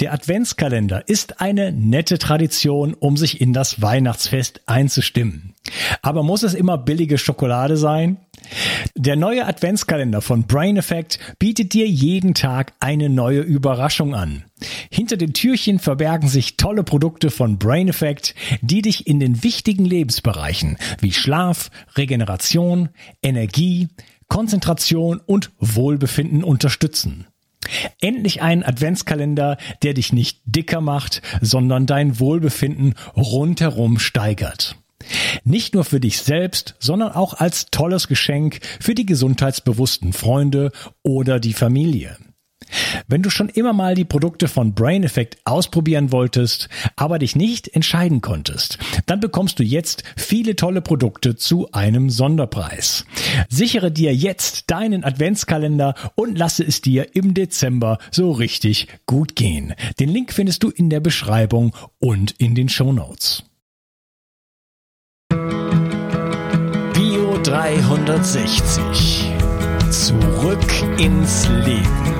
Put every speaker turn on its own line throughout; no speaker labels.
Der Adventskalender ist eine nette Tradition, um sich in das Weihnachtsfest einzustimmen. Aber muss es immer billige Schokolade sein? Der neue Adventskalender von Brain Effect bietet dir jeden Tag eine neue Überraschung an. Hinter den Türchen verbergen sich tolle Produkte von Brain Effect, die dich in den wichtigen Lebensbereichen wie Schlaf, Regeneration, Energie, Konzentration und Wohlbefinden unterstützen. Endlich ein Adventskalender, der dich nicht dicker macht, sondern dein Wohlbefinden rundherum steigert. Nicht nur für dich selbst, sondern auch als tolles Geschenk für die gesundheitsbewussten Freunde oder die Familie. Wenn du schon immer mal die Produkte von Brain Effect ausprobieren wolltest, aber dich nicht entscheiden konntest, dann bekommst du jetzt viele tolle Produkte zu einem Sonderpreis. Sichere dir jetzt deinen Adventskalender und lasse es dir im Dezember so richtig gut gehen. Den Link findest du in der Beschreibung und in den Show Notes. Bio 360. Zurück ins Leben.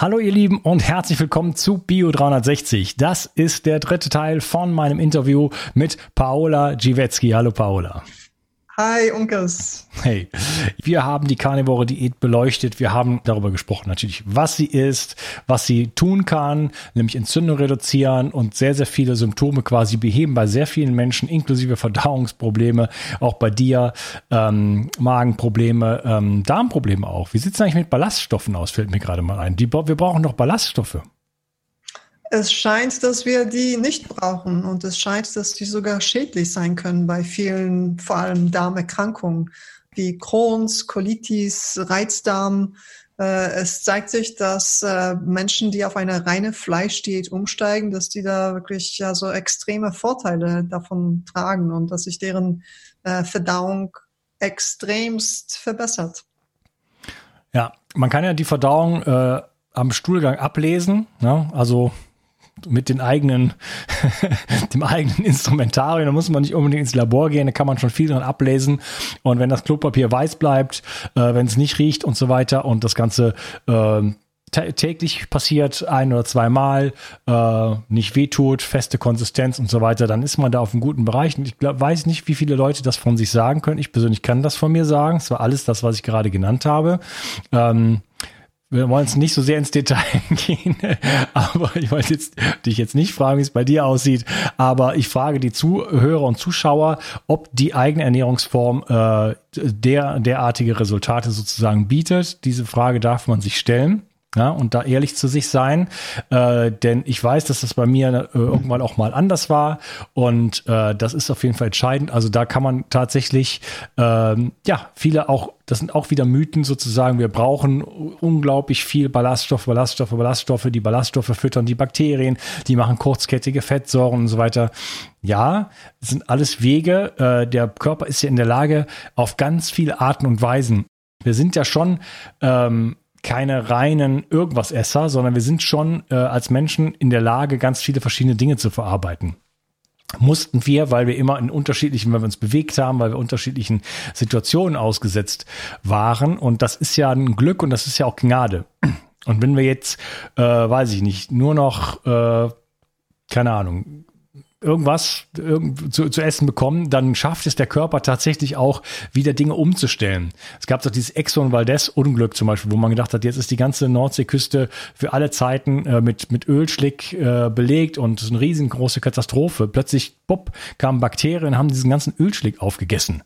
Hallo ihr Lieben und herzlich willkommen zu Bio 360. Das ist der dritte Teil von meinem Interview mit Paola Giwetzki. Hallo Paola.
Hi, Unkes.
Hey, wir haben die Carnivore Diät beleuchtet. Wir haben darüber gesprochen, natürlich, was sie ist, was sie tun kann, nämlich Entzündung reduzieren und sehr, sehr viele Symptome quasi beheben bei sehr vielen Menschen, inklusive Verdauungsprobleme, auch bei dir, ähm, Magenprobleme, ähm, Darmprobleme auch. Wie sieht es eigentlich mit Ballaststoffen aus? Fällt mir gerade mal ein. Die, wir brauchen doch Ballaststoffe.
Es scheint, dass wir die nicht brauchen und es scheint, dass die sogar schädlich sein können bei vielen, vor allem Darmerkrankungen wie Crohn's, Colitis, Reizdarm. Äh, es zeigt sich, dass äh, Menschen, die auf eine reine Fleischdiät umsteigen, dass die da wirklich ja so extreme Vorteile davon tragen und dass sich deren äh, Verdauung extremst verbessert.
Ja, man kann ja die Verdauung äh, am Stuhlgang ablesen. Ne? Also mit den eigenen, dem eigenen Instrumentarium. Da muss man nicht unbedingt ins Labor gehen, da kann man schon viel dran ablesen. Und wenn das Klopapier weiß bleibt, äh, wenn es nicht riecht und so weiter und das Ganze äh, täglich passiert, ein oder zweimal, äh, nicht wehtut, feste Konsistenz und so weiter, dann ist man da auf einem guten Bereich. Und ich glaub, weiß nicht, wie viele Leute das von sich sagen können. Ich persönlich kann das von mir sagen. Es war alles das, was ich gerade genannt habe. Ähm, wir wollen jetzt nicht so sehr ins Detail gehen, aber ich wollte jetzt dich jetzt nicht fragen, wie es bei dir aussieht, aber ich frage die Zuhörer und Zuschauer, ob die eigene Ernährungsform äh, der derartige Resultate sozusagen bietet. Diese Frage darf man sich stellen. Ja, und da ehrlich zu sich sein, äh, denn ich weiß, dass das bei mir äh, irgendwann auch mal anders war und äh, das ist auf jeden Fall entscheidend. Also da kann man tatsächlich, ähm, ja, viele auch, das sind auch wieder Mythen sozusagen. Wir brauchen unglaublich viel Ballaststoffe, Ballaststoffe, Ballaststoffe. Die Ballaststoffe füttern die Bakterien, die machen kurzkettige Fettsäuren und so weiter. Ja, das sind alles Wege. Äh, der Körper ist ja in der Lage, auf ganz viele Arten und Weisen wir sind ja schon ähm, keine reinen Irgendwas-Esser, sondern wir sind schon äh, als Menschen in der Lage, ganz viele verschiedene Dinge zu verarbeiten mussten wir, weil wir immer in unterschiedlichen, weil wir uns bewegt haben, weil wir unterschiedlichen Situationen ausgesetzt waren. Und das ist ja ein Glück und das ist ja auch Gnade. Und wenn wir jetzt, äh, weiß ich nicht, nur noch, äh, keine Ahnung, irgendwas irgend, zu, zu essen bekommen, dann schafft es der Körper tatsächlich auch, wieder Dinge umzustellen. Es gab doch dieses Exxon Valdez-Unglück zum Beispiel, wo man gedacht hat, jetzt ist die ganze Nordseeküste für alle Zeiten äh, mit, mit Ölschlick äh, belegt und es ist eine riesengroße Katastrophe. Plötzlich, bupp, kamen Bakterien, haben diesen ganzen Ölschlick aufgegessen.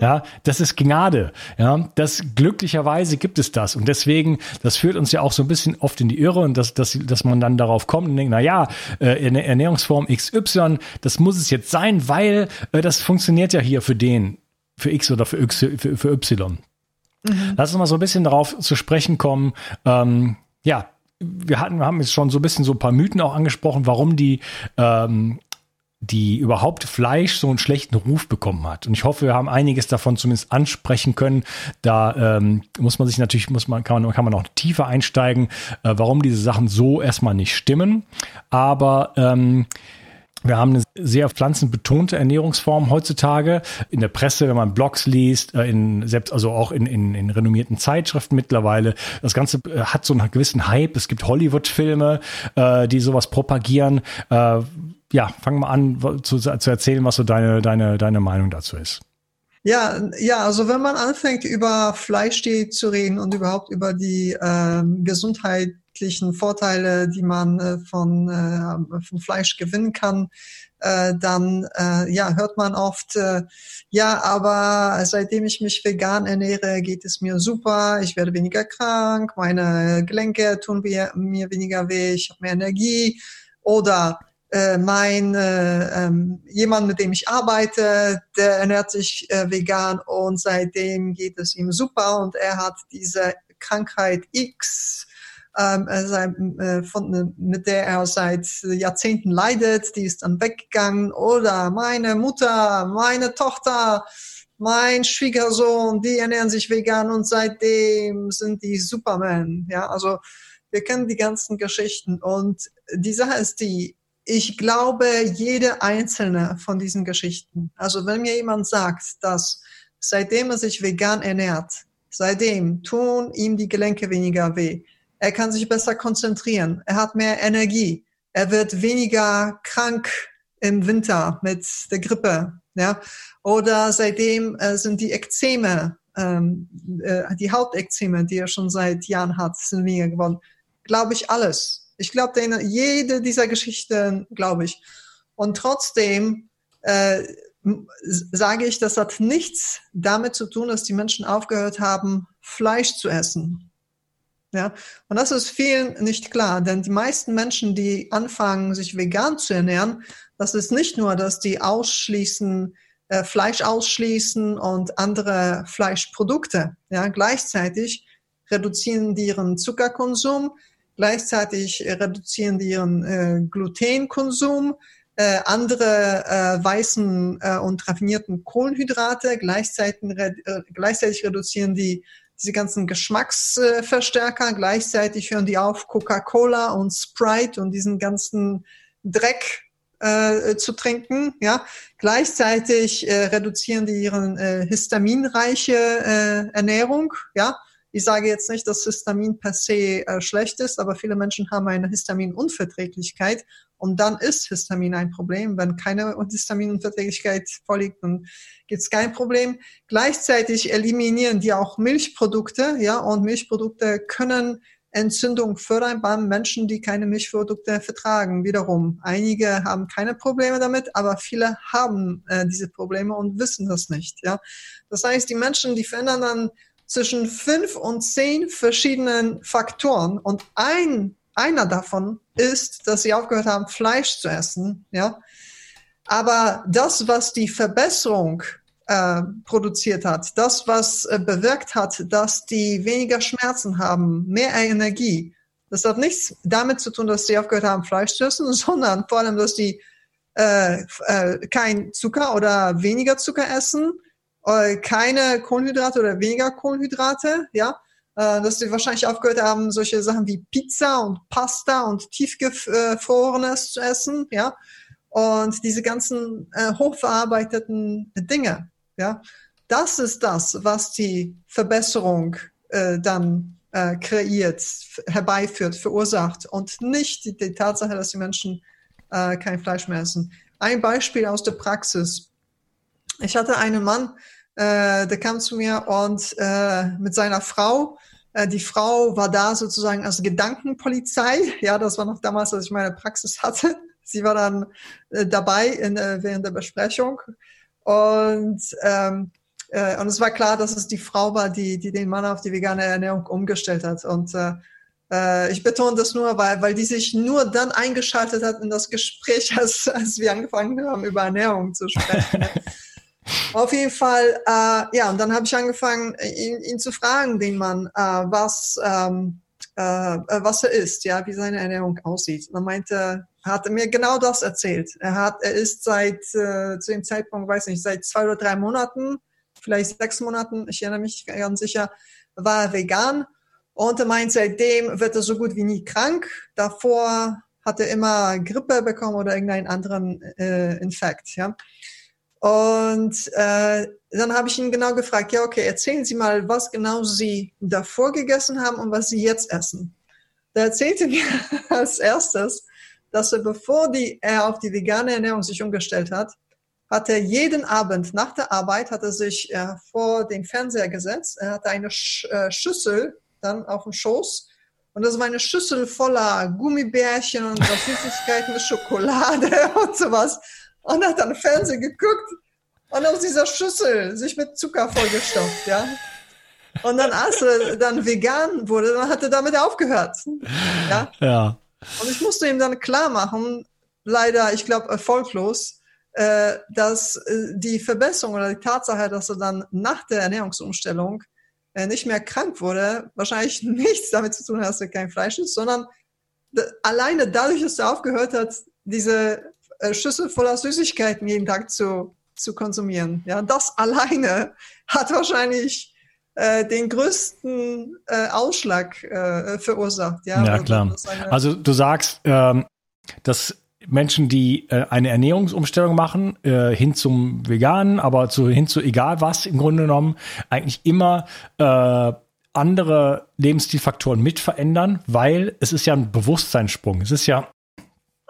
Ja, das ist Gnade. Ja, das glücklicherweise gibt es das. Und deswegen, das führt uns ja auch so ein bisschen oft in die Irre und dass, dass, dass man dann darauf kommt und denkt, na ja, äh, Ernährungsform XY, das muss es jetzt sein, weil äh, das funktioniert ja hier für den, für X oder für, X, für, für Y. Mhm. Lass uns mal so ein bisschen darauf zu sprechen kommen. Ähm, ja, wir hatten, wir haben jetzt schon so ein bisschen so ein paar Mythen auch angesprochen, warum die ähm, die überhaupt Fleisch so einen schlechten Ruf bekommen hat. Und ich hoffe, wir haben einiges davon zumindest ansprechen können. Da ähm, muss man sich natürlich, muss man, kann man, kann man auch tiefer einsteigen, äh, warum diese Sachen so erstmal nicht stimmen. Aber ähm, wir haben eine sehr pflanzenbetonte Ernährungsform heutzutage. In der Presse, wenn man Blogs liest, äh, in selbst also auch in, in, in renommierten Zeitschriften mittlerweile. Das Ganze äh, hat so einen gewissen Hype. Es gibt Hollywood-Filme, äh, die sowas propagieren. Äh, ja, fang mal an zu, zu erzählen, was so deine, deine, deine Meinung dazu ist.
Ja, ja, also wenn man anfängt über Fleisch zu reden und überhaupt über die äh, gesundheitlichen Vorteile, die man äh, von, äh, von Fleisch gewinnen kann, äh, dann äh, ja hört man oft, äh, ja, aber seitdem ich mich vegan ernähre, geht es mir super, ich werde weniger krank, meine Gelenke tun mir weniger weh, ich habe mehr Energie oder äh, mein äh, ähm, jemand, mit dem ich arbeite, der ernährt sich äh, vegan und seitdem geht es ihm super und er hat diese Krankheit X, ähm, äh, von, mit der er seit Jahrzehnten leidet, die ist dann weggegangen. Oder meine Mutter, meine Tochter, mein Schwiegersohn, die ernähren sich vegan und seitdem sind die Superman. Ja, also wir kennen die ganzen Geschichten und die Sache ist die, ich glaube, jede einzelne von diesen Geschichten, also wenn mir jemand sagt, dass seitdem er sich vegan ernährt, seitdem tun ihm die Gelenke weniger weh, er kann sich besser konzentrieren, er hat mehr Energie, er wird weniger krank im Winter mit der Grippe, ja, oder seitdem äh, sind die Ekzeme, ähm, äh, die Hautekzeme, die er schon seit Jahren hat, sind weniger geworden. Glaube ich alles. Ich glaube, jede dieser Geschichten, glaube ich. Und trotzdem äh, sage ich, das hat nichts damit zu tun, dass die Menschen aufgehört haben, Fleisch zu essen. Ja, und das ist vielen nicht klar, denn die meisten Menschen, die anfangen, sich vegan zu ernähren, das ist nicht nur, dass die ausschließen, äh, Fleisch ausschließen und andere Fleischprodukte. Ja, gleichzeitig reduzieren die ihren Zuckerkonsum, Gleichzeitig äh, reduzieren die ihren äh, Glutenkonsum, äh, andere äh, weißen äh, und raffinierten Kohlenhydrate. Gleichzeitig, äh, gleichzeitig reduzieren die diese ganzen Geschmacksverstärker. Gleichzeitig hören die auf, Coca-Cola und Sprite und diesen ganzen Dreck äh, zu trinken. Ja, gleichzeitig äh, reduzieren die ihren äh, histaminreiche äh, Ernährung. Ja, ich sage jetzt nicht, dass Histamin per se äh, schlecht ist, aber viele Menschen haben eine Histaminunverträglichkeit und dann ist Histamin ein Problem. Wenn keine Histaminunverträglichkeit vorliegt, dann gibt es kein Problem. Gleichzeitig eliminieren die auch Milchprodukte, ja, und Milchprodukte können Entzündung fördern bei Menschen, die keine Milchprodukte vertragen. Wiederum, einige haben keine Probleme damit, aber viele haben äh, diese Probleme und wissen das nicht. Ja, das heißt, die Menschen, die verändern dann zwischen fünf und zehn verschiedenen Faktoren und ein, einer davon ist, dass sie aufgehört haben, Fleisch zu essen, ja. Aber das, was die Verbesserung äh, produziert hat, das, was äh, bewirkt hat, dass die weniger Schmerzen haben, mehr Energie, das hat nichts damit zu tun, dass sie aufgehört haben, Fleisch zu essen, sondern vor allem, dass die äh, äh, kein Zucker oder weniger Zucker essen, äh, keine Kohlenhydrate oder weniger Kohlenhydrate, ja, äh, dass sie wahrscheinlich aufgehört haben, solche Sachen wie Pizza und Pasta und tiefgefrorenes zu essen, ja, und diese ganzen äh, hochverarbeiteten Dinge, ja, das ist das, was die Verbesserung dann kreiert, herbeiführt, verursacht und nicht die, die Tatsache, dass die Menschen kein Fleisch mehr essen. Ein Beispiel aus der Praxis. Ich hatte einen Mann, äh, der kam zu mir und äh, mit seiner Frau. Äh, die Frau war da sozusagen als Gedankenpolizei. Ja, das war noch damals, als ich meine Praxis hatte. Sie war dann äh, dabei in, äh, während der Besprechung. Und, ähm, äh, und es war klar, dass es die Frau war, die, die den Mann auf die vegane Ernährung umgestellt hat. Und äh, äh ich betone das nur, weil, weil die sich nur dann eingeschaltet hat in das Gespräch, als, als wir angefangen haben, über Ernährung zu sprechen. Auf jeden Fall, äh, ja, und dann habe ich angefangen, ihn, ihn, zu fragen, den Mann, äh, was, ähm, äh, was er isst, ja, wie seine Ernährung aussieht. Und er meinte, er hat mir genau das erzählt. Er hat, er ist seit äh, zu dem Zeitpunkt, weiß nicht, seit zwei oder drei Monaten, vielleicht sechs Monaten, ich erinnere mich ganz sicher, war er vegan. Und er meint, seitdem wird er so gut wie nie krank. Davor hat er immer Grippe bekommen oder irgendeinen anderen äh, Infekt, ja. Und äh, dann habe ich ihn genau gefragt, ja, okay, erzählen Sie mal, was genau Sie davor gegessen haben und was Sie jetzt essen. Da erzählte mir als erstes, dass er, bevor die, er auf die vegane Ernährung sich umgestellt hat, hat er jeden Abend nach der Arbeit, hat er sich äh, vor den Fernseher gesetzt, er hatte eine Sch äh, Schüssel dann auf dem Schoß. Und das war eine Schüssel voller Gummibärchen und Süßigkeiten, Schokolade und sowas und hat dann Fernsehen geguckt und aus dieser Schüssel sich mit Zucker vollgestopft, ja. Und dann, als er dann vegan wurde, dann hat er damit aufgehört. Ja.
ja.
Und ich musste ihm dann klar machen, leider, ich glaube, erfolglos, äh, dass äh, die Verbesserung oder die Tatsache, dass er dann nach der Ernährungsumstellung äh, nicht mehr krank wurde, wahrscheinlich nichts damit zu tun hat, dass er kein Fleisch isst, sondern alleine dadurch, dass er aufgehört hat, diese äh, Schüssel voller Süßigkeiten jeden Tag zu, zu konsumieren. Ja, das alleine hat wahrscheinlich äh, den größten äh, Ausschlag äh, verursacht. Ja,
ja klar. Also du sagst, ähm, dass Menschen, die äh, eine Ernährungsumstellung machen, äh, hin zum Veganen, aber zu, hin zu egal was im Grunde genommen, eigentlich immer äh, andere Lebensstilfaktoren mit verändern, weil es ist ja ein Bewusstseinssprung. Es ist ja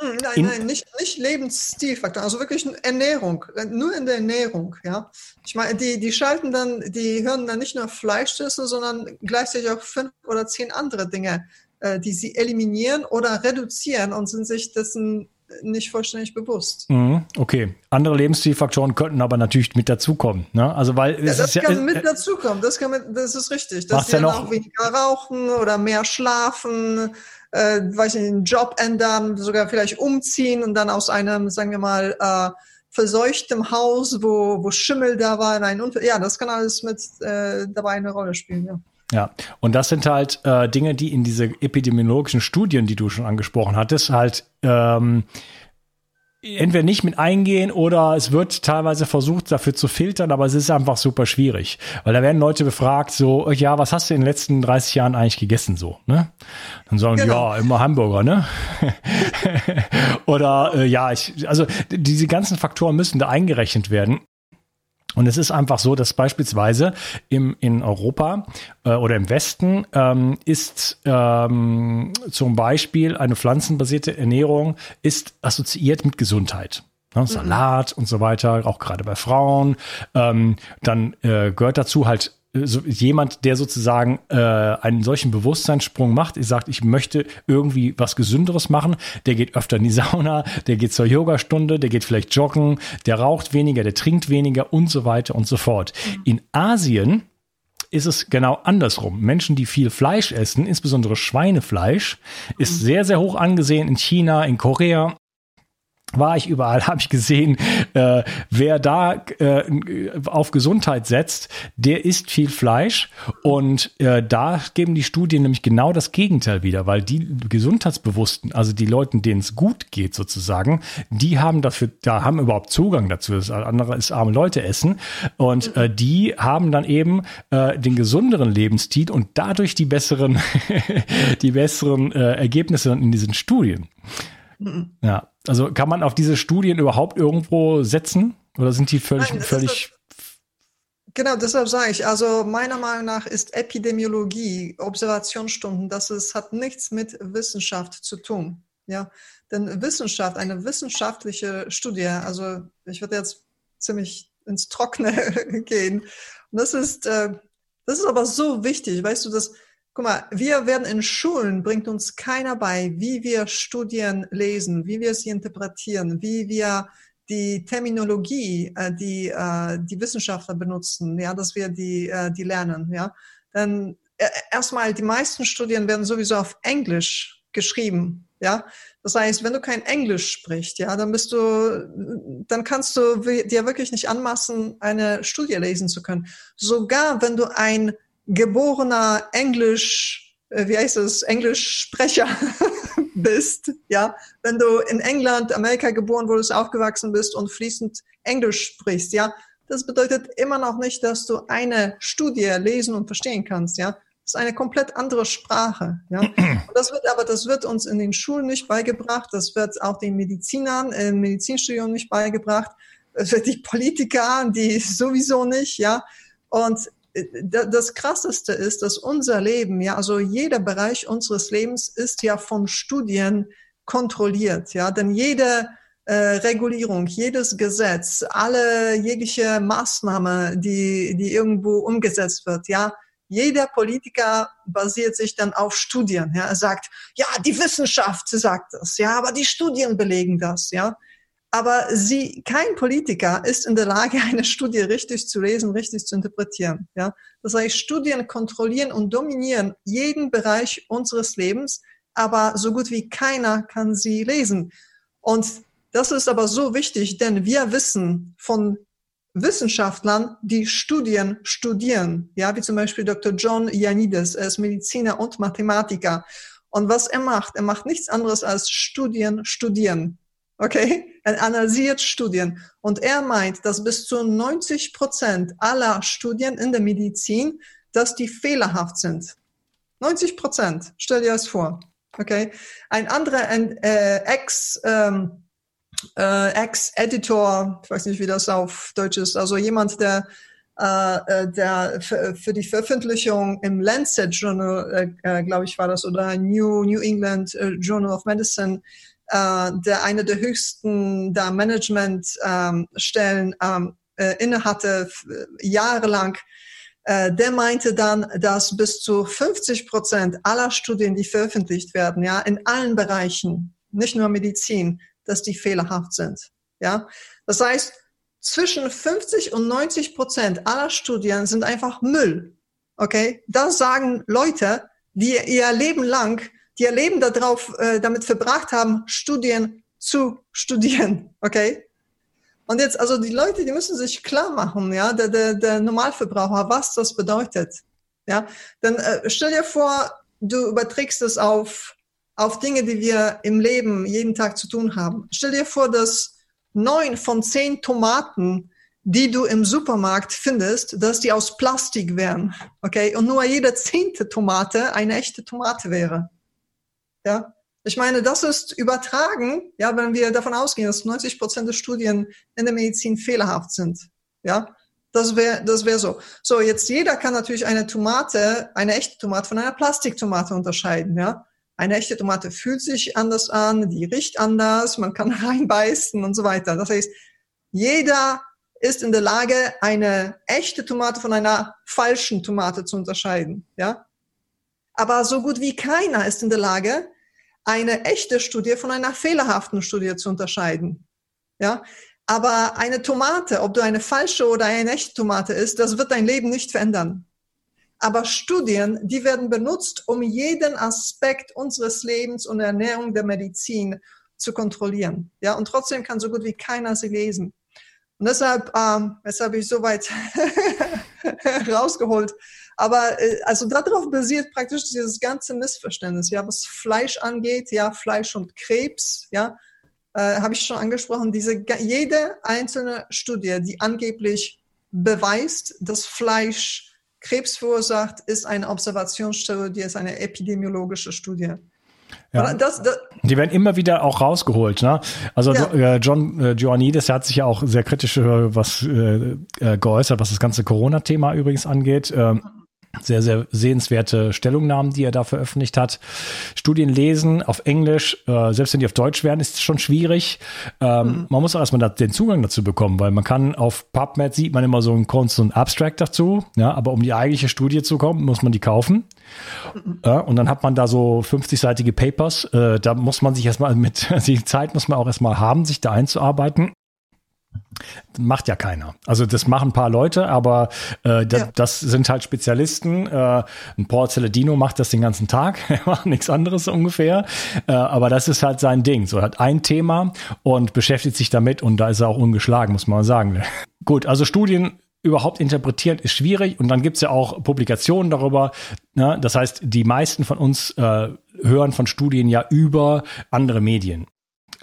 Nein, in, nein, nicht, nicht Lebensstilfaktor, also wirklich Ernährung, äh, nur in der Ernährung, ja. Ich meine, die, die schalten dann, die hören dann nicht nur Fleisch essen, sondern gleichzeitig auch fünf oder zehn andere Dinge, äh, die sie eliminieren oder reduzieren und sind sich dessen nicht vollständig bewusst.
Mhm, okay. Andere Lebensstilfaktoren könnten aber natürlich mit dazukommen. Ne? Also weil
ja, das kann ja, mit äh, dazukommen. Das kann mit, das ist richtig. Dass sie ja auch weniger rauchen oder mehr schlafen, äh, weiß nicht, einen Job ändern, sogar vielleicht umziehen und dann aus einem, sagen wir mal, äh, verseuchtem Haus, wo, wo Schimmel da war, in einen Unfall. Ja, das kann alles mit äh, dabei eine Rolle spielen, ja.
Ja, und das sind halt äh, Dinge, die in diese epidemiologischen Studien, die du schon angesprochen hattest, halt ähm, entweder nicht mit eingehen oder es wird teilweise versucht, dafür zu filtern, aber es ist einfach super schwierig. Weil da werden Leute befragt, so, ja, was hast du in den letzten 30 Jahren eigentlich gegessen, so, ne? Dann sagen genau. ja, immer Hamburger, ne? oder, äh, ja, ich, also diese ganzen Faktoren müssen da eingerechnet werden. Und es ist einfach so, dass beispielsweise im, in Europa äh, oder im Westen ähm, ist ähm, zum Beispiel eine pflanzenbasierte Ernährung ist assoziiert mit Gesundheit. Ne, Salat und so weiter, auch gerade bei Frauen. Ähm, dann äh, gehört dazu halt so jemand, der sozusagen äh, einen solchen Bewusstseinssprung macht, ich sagt, ich möchte irgendwie was Gesünderes machen, der geht öfter in die Sauna, der geht zur Yogastunde, der geht vielleicht joggen, der raucht weniger, der trinkt weniger und so weiter und so fort. Mhm. In Asien ist es genau andersrum. Menschen, die viel Fleisch essen, insbesondere Schweinefleisch, ist mhm. sehr, sehr hoch angesehen in China, in Korea war ich überall, habe ich gesehen, äh, wer da äh, auf Gesundheit setzt, der isst viel Fleisch und äh, da geben die Studien nämlich genau das Gegenteil wieder, weil die Gesundheitsbewussten, also die Leute, denen es gut geht sozusagen, die haben dafür, da haben überhaupt Zugang dazu. Das andere ist arme Leute essen und äh, die haben dann eben äh, den gesunderen Lebensstil und dadurch die besseren, die besseren äh, Ergebnisse in diesen Studien. Mhm. Ja, also kann man auf diese Studien überhaupt irgendwo setzen? Oder sind die völlig, Nein, völlig.
Genau, deshalb sage ich, also meiner Meinung nach ist Epidemiologie, Observationsstunden, das ist, hat nichts mit Wissenschaft zu tun. Ja, denn Wissenschaft, eine wissenschaftliche Studie, also ich würde jetzt ziemlich ins Trockene gehen. Und das ist, äh, das ist aber so wichtig, weißt du, dass Guck mal, wir werden in Schulen, bringt uns keiner bei, wie wir Studien lesen, wie wir sie interpretieren, wie wir die Terminologie, äh, die äh, die Wissenschaftler benutzen, ja, dass wir die, äh, die lernen, ja. Denn äh, erstmal, die meisten Studien werden sowieso auf Englisch geschrieben, ja. Das heißt, wenn du kein Englisch sprichst, ja, dann bist du, dann kannst du dir wirklich nicht anmaßen, eine Studie lesen zu können. Sogar wenn du ein geborener Englisch äh, wie heißt es, Englischsprecher bist, ja, wenn du in England, Amerika geboren wurdest, aufgewachsen bist und fließend Englisch sprichst, ja, das bedeutet immer noch nicht, dass du eine Studie lesen und verstehen kannst, ja. Das ist eine komplett andere Sprache, ja. Und das wird aber, das wird uns in den Schulen nicht beigebracht, das wird auch den Medizinern im Medizinstudium nicht beigebracht, das wird die Politiker, die sowieso nicht, ja. Und das Krasseste ist, dass unser Leben, ja, also jeder Bereich unseres Lebens ist ja von Studien kontrolliert, ja, denn jede äh, Regulierung, jedes Gesetz, alle jegliche Maßnahme, die, die irgendwo umgesetzt wird, ja, jeder Politiker basiert sich dann auf Studien. Ja, er sagt, ja, die Wissenschaft sagt das, ja, aber die Studien belegen das, ja. Aber sie, kein Politiker ist in der Lage, eine Studie richtig zu lesen, richtig zu interpretieren. Ja, das heißt, Studien kontrollieren und dominieren jeden Bereich unseres Lebens, aber so gut wie keiner kann sie lesen. Und das ist aber so wichtig, denn wir wissen von Wissenschaftlern, die Studien studieren, ja, wie zum Beispiel Dr. John Ioannidis, er ist Mediziner und Mathematiker. Und was er macht, er macht nichts anderes als Studien studieren. Okay? Er analysiert Studien. Und er meint, dass bis zu 90 Prozent aller Studien in der Medizin, dass die fehlerhaft sind. 90 Prozent. Stell dir das vor. Okay? Ein anderer äh, Ex, ähm, äh, Ex-Editor, ich weiß nicht, wie das auf Deutsch ist, also jemand, der äh, äh der für die Veröffentlichung im Lancet Journal, äh, äh glaube ich, war das, oder New, New England äh, Journal of Medicine, äh, der eine der höchsten da Managementstellen ähm, äh, innehatte, jahrelang, äh, der meinte dann, dass bis zu 50 Prozent aller Studien, die veröffentlicht werden, ja, in allen Bereichen, nicht nur Medizin, dass die fehlerhaft sind. Ja, das heißt, zwischen 50 und 90 Prozent aller Studien sind einfach Müll. Okay, das sagen Leute, die ihr Leben lang ihr Leben darauf, äh, damit verbracht haben, Studien zu studieren. Okay? Und jetzt, also die Leute, die müssen sich klar machen, ja, der, der, der Normalverbraucher, was das bedeutet. Ja, dann äh, stell dir vor, du überträgst es auf, auf Dinge, die wir im Leben jeden Tag zu tun haben. Stell dir vor, dass neun von zehn Tomaten, die du im Supermarkt findest, dass die aus Plastik wären. Okay? Und nur jede zehnte Tomate eine echte Tomate wäre. Ja, ich meine, das ist übertragen, ja, wenn wir davon ausgehen, dass 90 Prozent der Studien in der Medizin fehlerhaft sind. Ja, das wäre das wäre so. So, jetzt jeder kann natürlich eine Tomate, eine echte Tomate von einer Plastiktomate unterscheiden. Ja, eine echte Tomate fühlt sich anders an, die riecht anders, man kann reinbeißen und so weiter. Das heißt, jeder ist in der Lage, eine echte Tomate von einer falschen Tomate zu unterscheiden. Ja, aber so gut wie keiner ist in der Lage, eine echte Studie von einer fehlerhaften Studie zu unterscheiden. Ja, aber eine Tomate, ob du eine falsche oder eine echte Tomate isst, das wird dein Leben nicht verändern. Aber Studien, die werden benutzt, um jeden Aspekt unseres Lebens und Ernährung der Medizin zu kontrollieren. Ja, und trotzdem kann so gut wie keiner sie lesen. Und deshalb, ähm, deshalb habe ich so weit rausgeholt. Aber äh, also darauf basiert praktisch dieses ganze Missverständnis, ja, was Fleisch angeht, ja, Fleisch und Krebs, ja, äh, habe ich schon angesprochen. Diese jede einzelne Studie, die angeblich beweist, dass Fleisch Krebs verursacht, ist eine Observationsstudie, ist eine epidemiologische Studie.
Ja. Das, das, die werden immer wieder auch rausgeholt. Ne? Also ja. Äh, John äh, Ioannidis hat sich ja auch sehr kritisch was äh, äh, geäußert, was das ganze Corona-Thema übrigens angeht. Ähm, sehr, sehr sehenswerte Stellungnahmen, die er da veröffentlicht hat. Studien lesen auf Englisch, äh, selbst wenn die auf Deutsch werden, ist schon schwierig. Ähm, mhm. Man muss auch erstmal den Zugang dazu bekommen, weil man kann auf PubMed sieht man immer so ein Kunst und Abstract dazu, ja, aber um die eigentliche Studie zu kommen, muss man die kaufen. Mhm. Ja, und dann hat man da so 50-seitige Papers. Äh, da muss man sich erstmal mit, die Zeit muss man auch erstmal haben, sich da einzuarbeiten. Macht ja keiner. Also das machen ein paar Leute, aber äh, das, ja. das sind halt Spezialisten. Äh, ein Paul Celedino macht das den ganzen Tag, er macht nichts anderes ungefähr. Äh, aber das ist halt sein Ding. So er hat ein Thema und beschäftigt sich damit und da ist er auch ungeschlagen, muss man sagen. Gut, also Studien überhaupt interpretieren, ist schwierig. Und dann gibt's ja auch Publikationen darüber. Ne? Das heißt, die meisten von uns äh, hören von Studien ja über andere Medien.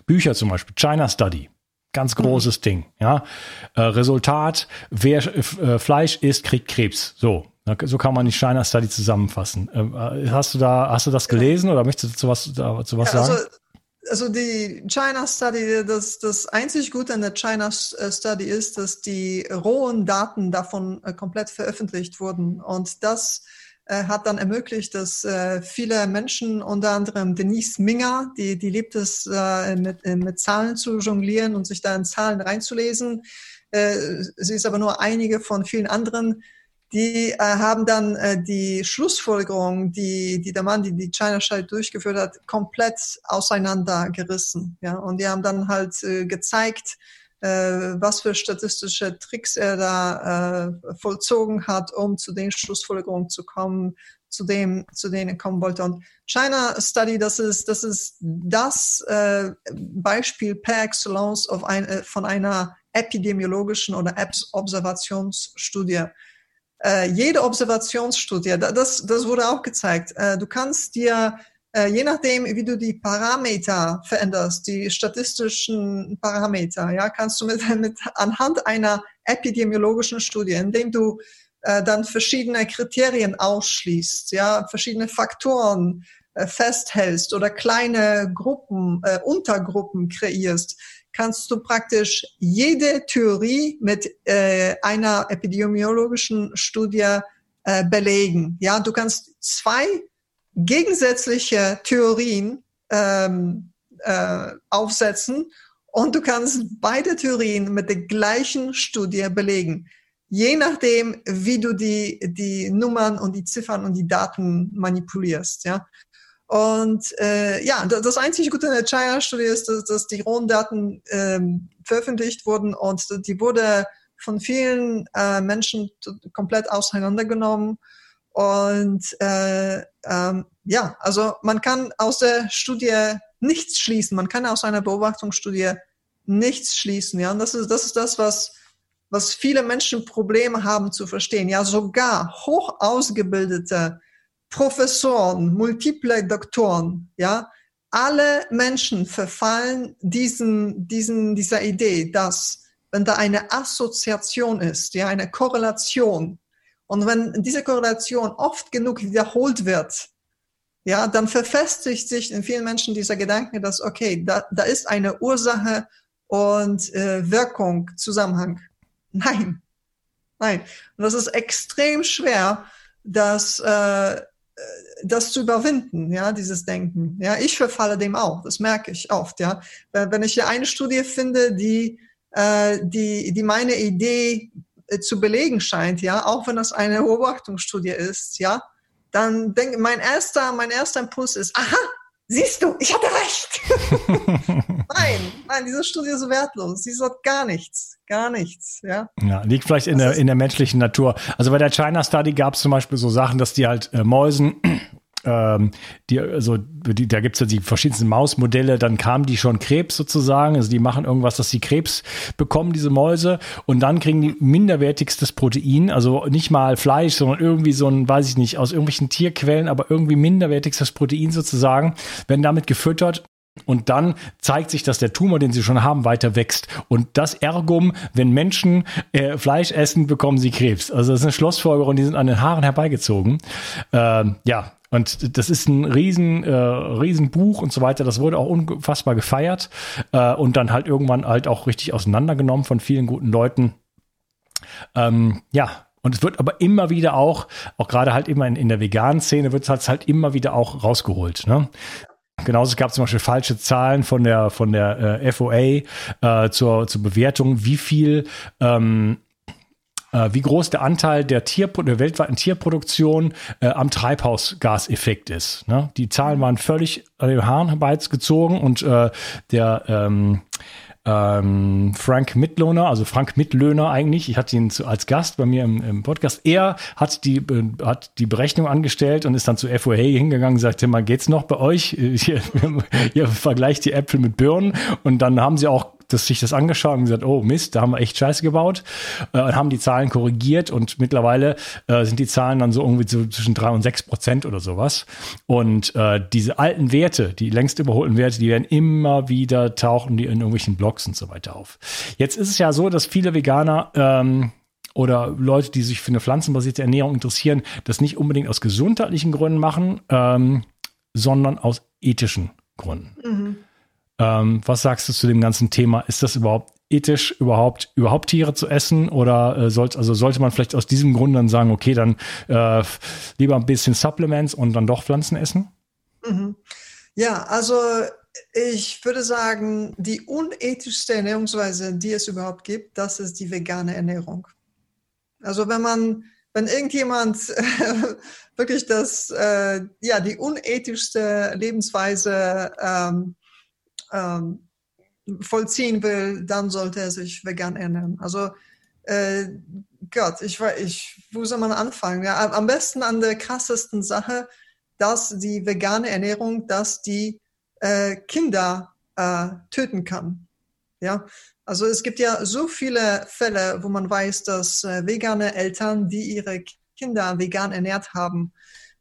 Bücher zum Beispiel, China Study. Ganz großes mhm. Ding, ja. Äh, Resultat, wer äh, Fleisch isst, kriegt Krebs. So. So kann man die China Study zusammenfassen. Äh, äh, hast du da, hast du das gelesen oder möchtest du zu was, dazu was ja, also, sagen?
Also die China Study, das, das einzig Gute an der China äh, Study ist, dass die rohen Daten davon komplett veröffentlicht wurden. Und das äh, hat dann ermöglicht, dass äh, viele Menschen, unter anderem Denise Minger, die, die liebt es, äh, mit, äh, mit Zahlen zu jonglieren und sich da in Zahlen reinzulesen. Äh, sie ist aber nur einige von vielen anderen, die äh, haben dann äh, die Schlussfolgerung, die, die der Mann, die die China Study durchgeführt hat, komplett auseinandergerissen. Ja? Und die haben dann halt äh, gezeigt, äh, was für statistische Tricks er da äh, vollzogen hat, um zu den Schlussfolgerungen zu kommen, zu dem, zu denen kommen wollte. Und China Study, das ist das, ist das äh, Beispiel per excellence ein, äh, von einer epidemiologischen oder Observationsstudie. Äh, jede Observationsstudie, das, das wurde auch gezeigt. Äh, du kannst dir äh, je nachdem, wie du die Parameter veränderst, die statistischen Parameter, ja, kannst du mit, mit anhand einer epidemiologischen Studie, indem du äh, dann verschiedene Kriterien ausschließt, ja, verschiedene Faktoren äh, festhältst oder kleine Gruppen, äh, Untergruppen kreierst, kannst du praktisch jede Theorie mit äh, einer epidemiologischen Studie äh, belegen. Ja, du kannst zwei gegensätzliche Theorien ähm, äh, aufsetzen und du kannst beide Theorien mit der gleichen Studie belegen. Je nachdem, wie du die, die Nummern und die Ziffern und die Daten manipulierst, ja. Und äh, ja, das einzige Gute in der China-Studie ist, dass, dass die rohen Daten ähm, veröffentlicht wurden und die wurde von vielen äh, Menschen komplett auseinandergenommen und äh, ähm, ja, also man kann aus der Studie nichts schließen. Man kann aus einer Beobachtungsstudie nichts schließen. Ja, und das ist das, ist das was, was viele Menschen Probleme haben zu verstehen. Ja, sogar hoch ausgebildete Professoren, multiple Doktoren, ja, alle Menschen verfallen diesen, diesen, dieser Idee, dass wenn da eine Assoziation ist, ja, eine Korrelation und wenn diese Korrelation oft genug wiederholt wird, ja, dann verfestigt sich in vielen Menschen dieser Gedanke, dass, okay, da, da ist eine Ursache und äh, Wirkung, Zusammenhang. Nein, nein. Und das ist extrem schwer, das, äh, das zu überwinden, ja, dieses Denken. Ja, ich verfalle dem auch, das merke ich oft, ja. Wenn ich hier eine Studie finde, die, äh, die, die meine Idee äh, zu belegen scheint, ja, auch wenn das eine Beobachtungsstudie ist, ja, dann denke mein erster, mein erster Impuls ist, aha, siehst du, ich hatte recht. nein, nein, diese Studie ist wertlos. Sie sagt gar nichts, gar nichts, ja.
Ja, liegt vielleicht in der, in der menschlichen Natur. Also bei der China Study gab es zum Beispiel so Sachen, dass die halt äh, Mäusen ähm, die, also die, da gibt's ja die verschiedensten Mausmodelle, dann kamen die schon Krebs sozusagen, also die machen irgendwas, dass sie Krebs bekommen, diese Mäuse, und dann kriegen die minderwertigstes Protein, also nicht mal Fleisch, sondern irgendwie so ein, weiß ich nicht, aus irgendwelchen Tierquellen, aber irgendwie minderwertigstes Protein sozusagen, werden damit gefüttert und dann zeigt sich, dass der Tumor, den sie schon haben, weiter wächst. Und das Ergum, wenn Menschen äh, Fleisch essen, bekommen sie Krebs. Also das ist eine Schlussfolgerung, die sind an den Haaren herbeigezogen. Ähm, ja, und das ist ein riesen, äh, riesen Buch und so weiter. Das wurde auch unfassbar gefeiert äh, und dann halt irgendwann halt auch richtig auseinandergenommen von vielen guten Leuten. Ähm, ja, und es wird aber immer wieder auch, auch gerade halt immer in, in der veganen Szene, wird es halt, halt immer wieder auch rausgeholt. Ne? Genauso es gab zum Beispiel falsche Zahlen von der von der äh, FOA äh, zur, zur Bewertung, wie viel ähm, äh, wie groß der Anteil der, Tier, der weltweiten Tierproduktion äh, am Treibhausgaseffekt ist. Ne? Die Zahlen waren völlig an den Haaren herbeigezogen und äh, der ähm, ähm, Frank Mitlohner, also Frank Mitlöhner eigentlich, ich hatte ihn zu, als Gast bei mir im, im, Podcast. Er hat die, äh, hat die Berechnung angestellt und ist dann zu FOA hingegangen und sagte, mal geht's noch bei euch? Ihr, ihr vergleicht die Äpfel mit Birnen und dann haben sie auch das, sich das angeschaut und gesagt, oh Mist, da haben wir echt Scheiße gebaut äh, und haben die Zahlen korrigiert und mittlerweile äh, sind die Zahlen dann so irgendwie so zwischen drei und sechs Prozent oder sowas. Und äh, diese alten Werte, die längst überholten Werte, die werden immer wieder tauchen die in irgendwelchen Blogs und so weiter auf. Jetzt ist es ja so, dass viele Veganer ähm, oder Leute, die sich für eine pflanzenbasierte Ernährung interessieren, das nicht unbedingt aus gesundheitlichen Gründen machen, ähm, sondern aus ethischen Gründen. Mhm. Ähm, was sagst du zu dem ganzen Thema? Ist das überhaupt ethisch, überhaupt, überhaupt Tiere zu essen? Oder äh, sollte, also sollte man vielleicht aus diesem Grund dann sagen, okay, dann äh, lieber ein bisschen Supplements und dann doch Pflanzen essen?
Mhm. Ja, also ich würde sagen, die unethischste Ernährungsweise, die es überhaupt gibt, das ist die vegane Ernährung. Also wenn man, wenn irgendjemand wirklich das, äh, ja, die unethischste Lebensweise ähm, ähm, vollziehen will, dann sollte er sich vegan ernähren. Also äh, Gott, ich weiß, ich, wo soll man anfangen? Ja, am besten an der krassesten Sache, dass die vegane Ernährung, dass die äh, Kinder äh, töten kann. Ja, also es gibt ja so viele Fälle, wo man weiß, dass äh, vegane Eltern, die ihre Kinder vegan ernährt haben,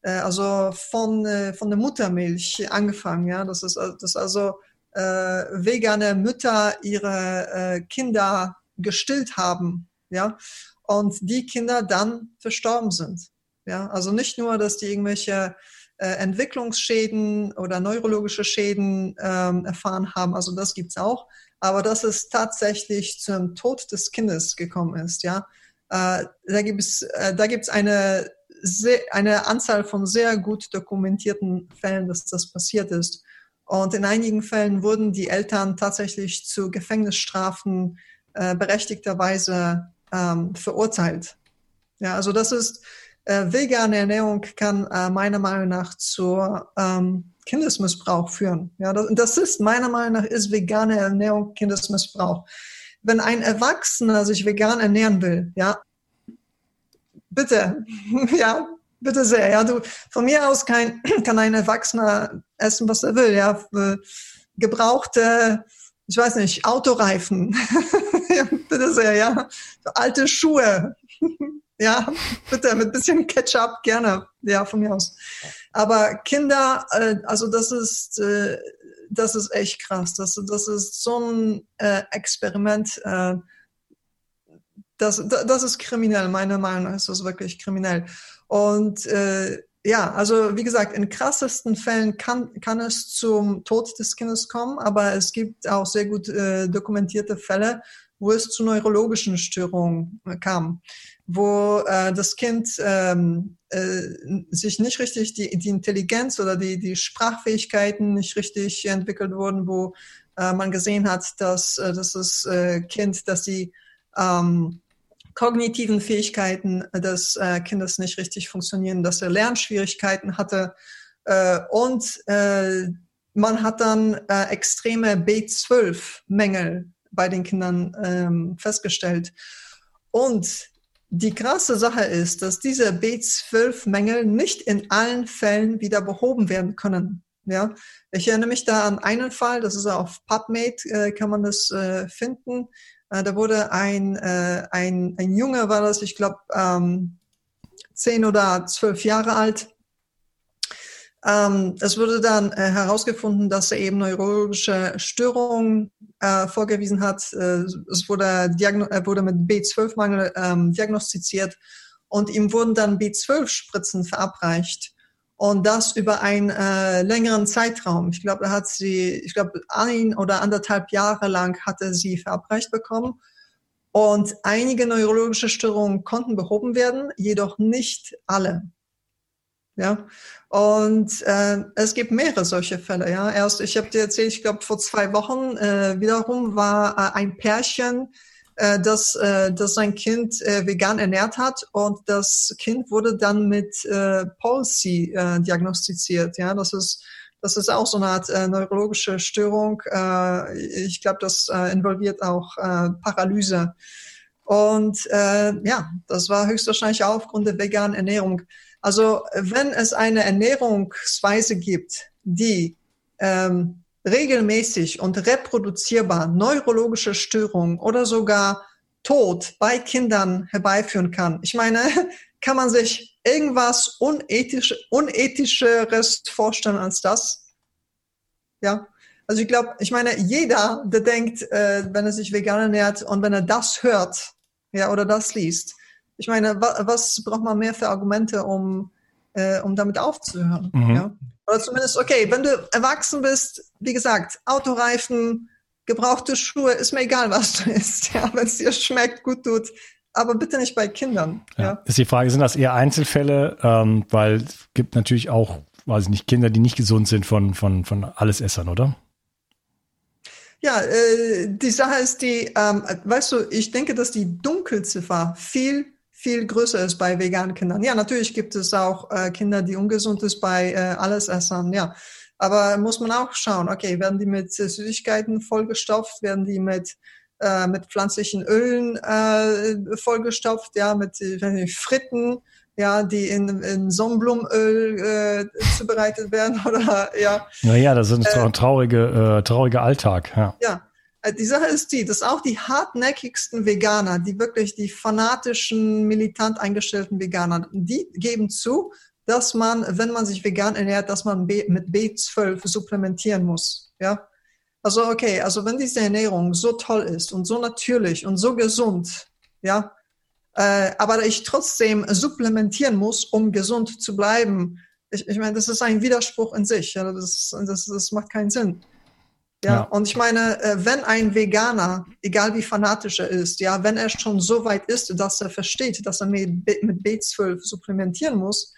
äh, also von, äh, von der Muttermilch angefangen, ja, das ist, das also äh, vegane Mütter ihre äh, Kinder gestillt haben, ja, und die Kinder dann verstorben sind. Ja, also nicht nur, dass die irgendwelche äh, Entwicklungsschäden oder neurologische Schäden ähm, erfahren haben, also das gibt's auch, aber dass es tatsächlich zum Tod des Kindes gekommen ist, ja. Äh, da gibt es, äh, da gibt's eine, eine Anzahl von sehr gut dokumentierten Fällen, dass das passiert ist. Und in einigen Fällen wurden die Eltern tatsächlich zu Gefängnisstrafen äh, berechtigterweise ähm, verurteilt. Ja, also das ist, äh, vegane Ernährung kann äh, meiner Meinung nach zur ähm, Kindesmissbrauch führen. Ja, das, das ist meiner Meinung nach ist vegane Ernährung Kindesmissbrauch. Wenn ein Erwachsener sich vegan ernähren will, ja, bitte, ja, bitte sehr, ja, du, von mir aus kann, kann ein Erwachsener essen, was er will, ja, gebrauchte, ich weiß nicht, Autoreifen, bitte sehr, ja, alte Schuhe, ja, bitte, mit bisschen Ketchup gerne, ja, von mir aus. Aber Kinder, äh, also das ist, äh, das ist echt krass. Das, das ist so ein äh, Experiment. Äh, das, das ist kriminell, meiner Meinung nach ist das wirklich kriminell. Und äh, ja, also wie gesagt, in krassesten Fällen kann, kann es zum Tod des Kindes kommen, aber es gibt auch sehr gut äh, dokumentierte Fälle, wo es zu neurologischen Störungen kam wo äh, das Kind ähm, äh, sich nicht richtig, die, die Intelligenz oder die, die Sprachfähigkeiten nicht richtig entwickelt wurden, wo äh, man gesehen hat, dass, äh, dass das äh, Kind, dass die ähm, kognitiven Fähigkeiten des äh, Kindes nicht richtig funktionieren, dass er Lernschwierigkeiten hatte äh, und äh, man hat dann äh, extreme B12-Mängel bei den Kindern ähm, festgestellt. Und die krasse Sache ist, dass diese B12-Mängel nicht in allen Fällen wieder behoben werden können. Ja, ich erinnere mich da an einen Fall, das ist auf PubMed, äh, kann man das äh, finden. Äh, da wurde ein, äh, ein, ein Junge, war das, ich glaube, ähm, zehn oder zwölf Jahre alt, ähm, es wurde dann äh, herausgefunden, dass er eben neurologische Störungen äh, vorgewiesen hat. Äh, es wurde, er wurde mit B12-Mangel ähm, diagnostiziert und ihm wurden dann B12-Spritzen verabreicht. Und das über einen äh, längeren Zeitraum. Ich glaube, er hat sie, ich glaube, ein oder anderthalb Jahre lang hat er sie verabreicht bekommen. Und einige neurologische Störungen konnten behoben werden, jedoch nicht alle. Ja, und äh, es gibt mehrere solche Fälle. Ja, erst ich habe dir erzählt, ich glaube vor zwei Wochen äh, wiederum war äh, ein Pärchen, äh, das, äh, das sein Kind äh, vegan ernährt hat und das Kind wurde dann mit äh, Palsy äh, diagnostiziert. Ja, das ist das ist auch so eine Art äh, neurologische Störung. Äh, ich glaube, das äh, involviert auch äh, Paralyse. Und äh, ja, das war höchstwahrscheinlich auch aufgrund der veganen Ernährung. Also wenn es eine Ernährungsweise gibt, die ähm, regelmäßig und reproduzierbar neurologische Störungen oder sogar Tod bei Kindern herbeiführen kann. Ich meine, kann man sich irgendwas unethisch, unethischeres vorstellen als das? Ja. Also ich glaube, ich meine, jeder, der denkt, äh, wenn er sich vegan ernährt und wenn er das hört, ja, oder das liest, ich meine, wa was braucht man mehr für Argumente, um, äh, um damit aufzuhören? Mhm. Ja? Oder zumindest, okay, wenn du erwachsen bist, wie gesagt, Autoreifen, gebrauchte Schuhe, ist mir egal, was du isst, ja, wenn es dir schmeckt, gut tut, aber bitte nicht bei Kindern. Ja. ja.
Ist die Frage, sind das eher Einzelfälle? Ähm, weil es gibt natürlich auch, weiß ich nicht, Kinder, die nicht gesund sind von, von, von Allesessern, oder?
Ja, äh, die Sache ist die, ähm, weißt du, ich denke, dass die Dunkelziffer viel viel größer ist bei veganen Kindern. Ja, natürlich gibt es auch äh, Kinder, die ungesund ist bei äh, Allesessern, ja. Aber muss man auch schauen, okay, werden die mit Süßigkeiten vollgestopft, werden die mit äh, mit pflanzlichen Ölen äh, vollgestopft, ja, mit äh, Fritten, ja, die in, in Sonnenblumenöl äh, zubereitet werden oder ja.
Naja, das ist ein äh, traurige, äh, trauriger Alltag, ja.
Ja, die Sache ist die, dass auch die hartnäckigsten Veganer, die wirklich die fanatischen, militant eingestellten Veganer, die geben zu, dass man, wenn man sich vegan ernährt, dass man mit B12 supplementieren muss. Ja, also okay, also wenn diese Ernährung so toll ist und so natürlich und so gesund, ja, äh, aber ich trotzdem supplementieren muss, um gesund zu bleiben, ich, ich meine, das ist ein Widerspruch in sich. Ja, das, das, das macht keinen Sinn. Ja, ja, und ich meine, äh, wenn ein Veganer, egal wie fanatisch er ist, ja, wenn er schon so weit ist, dass er versteht, dass er mit B12 supplementieren muss,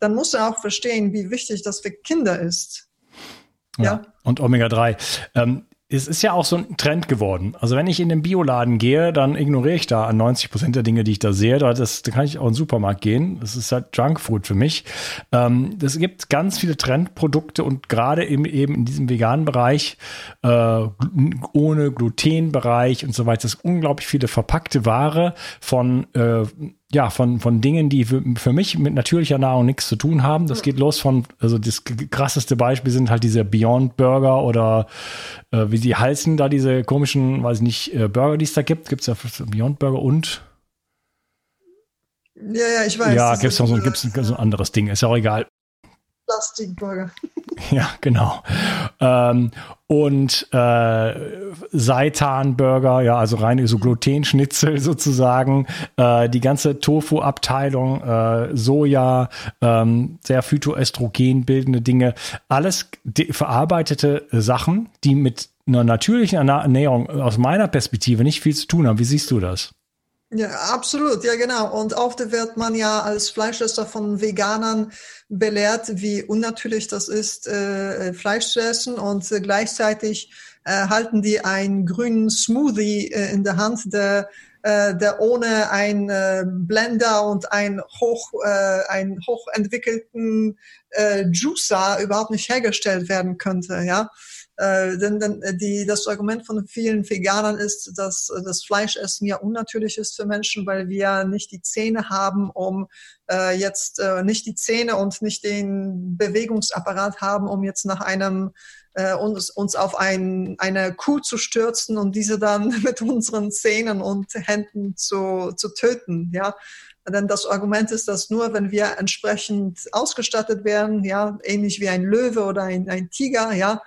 dann muss er auch verstehen, wie wichtig das für Kinder ist.
Ja. ja. Und Omega-3. Ähm, es ist ja auch so ein Trend geworden. Also wenn ich in den Bioladen gehe, dann ignoriere ich da an 90 Prozent der Dinge, die ich da sehe. Da, das, da kann ich auch in den Supermarkt gehen. Das ist halt Junkfood für mich. Ähm, es gibt ganz viele Trendprodukte und gerade eben, eben in diesem veganen Bereich, äh, ohne Glutenbereich und so weiter, ist unglaublich viele verpackte Ware von äh, ja, von, von Dingen, die für, für mich mit natürlicher Nahrung nichts zu tun haben. Das geht los von, also das krasseste Beispiel sind halt diese Beyond Burger oder äh, wie sie heißen, da diese komischen, weiß ich nicht, äh, Burger, die es da gibt. Gibt es ja Beyond Burger und
ja, ja, ich weiß.
Ja, gibt es noch so, gibt's so ein anderes Ding, ist ja auch egal.
Plastikburger.
Ja, genau. Ähm, und äh, Seitan-Burger, ja, also reine so Glutenschnitzel sozusagen, äh, die ganze Tofu-Abteilung, äh, Soja, ähm, sehr phytoestrogen bildende Dinge, alles verarbeitete Sachen, die mit einer natürlichen Ernährung aus meiner Perspektive nicht viel zu tun haben. Wie siehst du das?
Ja, absolut, ja genau. Und oft wird man ja als Fleischesser von Veganern belehrt, wie unnatürlich das ist, äh, Fleisch zu essen. Und äh, gleichzeitig äh, halten die einen grünen Smoothie äh, in der Hand, der, äh, der ohne ein äh, Blender und ein hoch, äh, einen hochentwickelten äh, Juicer überhaupt nicht hergestellt werden könnte. Ja. Äh, denn, denn äh, die, das Argument von vielen Veganern ist, dass äh, das Fleischessen ja unnatürlich ist für Menschen, weil wir nicht die Zähne haben, um äh, jetzt äh, nicht die Zähne und nicht den Bewegungsapparat haben, um jetzt nach einem äh, uns, uns auf ein, eine Kuh zu stürzen und diese dann mit unseren Zähnen und Händen zu, zu töten. Ja, denn das Argument ist, dass nur wenn wir entsprechend ausgestattet werden, ja, ähnlich wie ein Löwe oder ein, ein Tiger, ja,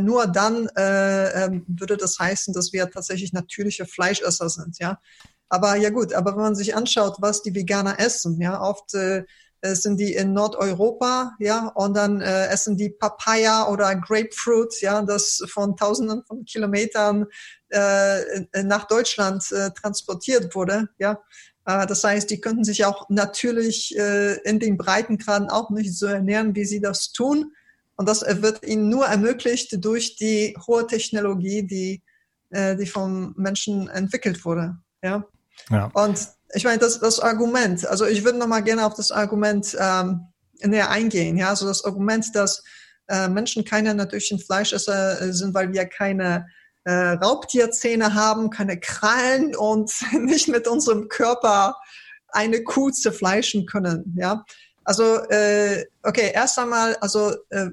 nur dann äh, äh, würde das heißen, dass wir tatsächlich natürliche Fleischesser sind, ja. Aber ja gut, aber wenn man sich anschaut, was die Veganer essen, ja, oft äh, sind die in Nordeuropa, ja, und dann äh, essen die Papaya oder Grapefruit, ja, das von Tausenden von Kilometern äh, nach Deutschland äh, transportiert wurde, ja. Äh, das heißt, die könnten sich auch natürlich äh, in den Breitengraden auch nicht so ernähren, wie sie das tun. Und das wird ihnen nur ermöglicht durch die hohe Technologie, die, äh, die vom Menschen entwickelt wurde. Ja. ja. Und ich meine, das, das Argument, also ich würde nochmal gerne auf das Argument ähm, näher eingehen. Ja, also das Argument, dass äh, Menschen keine natürlichen Fleischesser äh, sind, weil wir keine äh, Raubtierzähne haben, keine Krallen und nicht mit unserem Körper eine Kuh zerfleischen können. Ja, also äh, okay, erst einmal, also äh,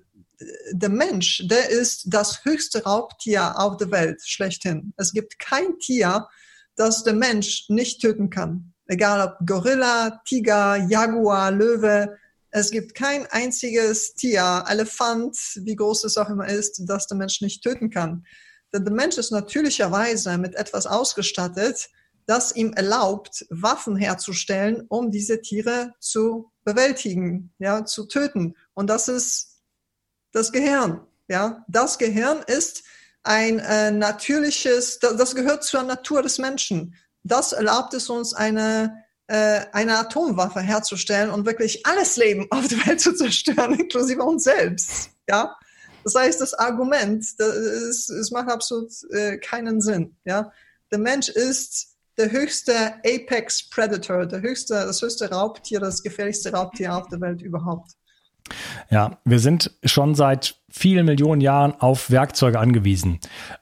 der Mensch, der ist das höchste Raubtier auf der Welt schlechthin. Es gibt kein Tier, das der Mensch nicht töten kann. Egal ob Gorilla, Tiger, Jaguar, Löwe. Es gibt kein einziges Tier, Elefant, wie groß es auch immer ist, das der Mensch nicht töten kann. Denn der Mensch ist natürlicherweise mit etwas ausgestattet, das ihm erlaubt, Waffen herzustellen, um diese Tiere zu bewältigen, ja, zu töten. Und das ist das Gehirn. Ja, das Gehirn ist ein äh, natürliches, das, das, gehört zur Natur des Menschen. Das erlaubt es uns, eine, äh, eine Atomwaffe herzustellen und wirklich alles Leben auf der Welt zu zerstören, inklusive uns selbst. Ja, das heißt, das Argument, das, ist, es macht absolut äh, keinen Sinn. Ja, der Mensch ist der höchste Apex Predator, der höchste, das höchste Raubtier, das gefährlichste Raubtier auf der Welt überhaupt.
Ja, wir sind schon seit vielen Millionen Jahren auf Werkzeuge angewiesen.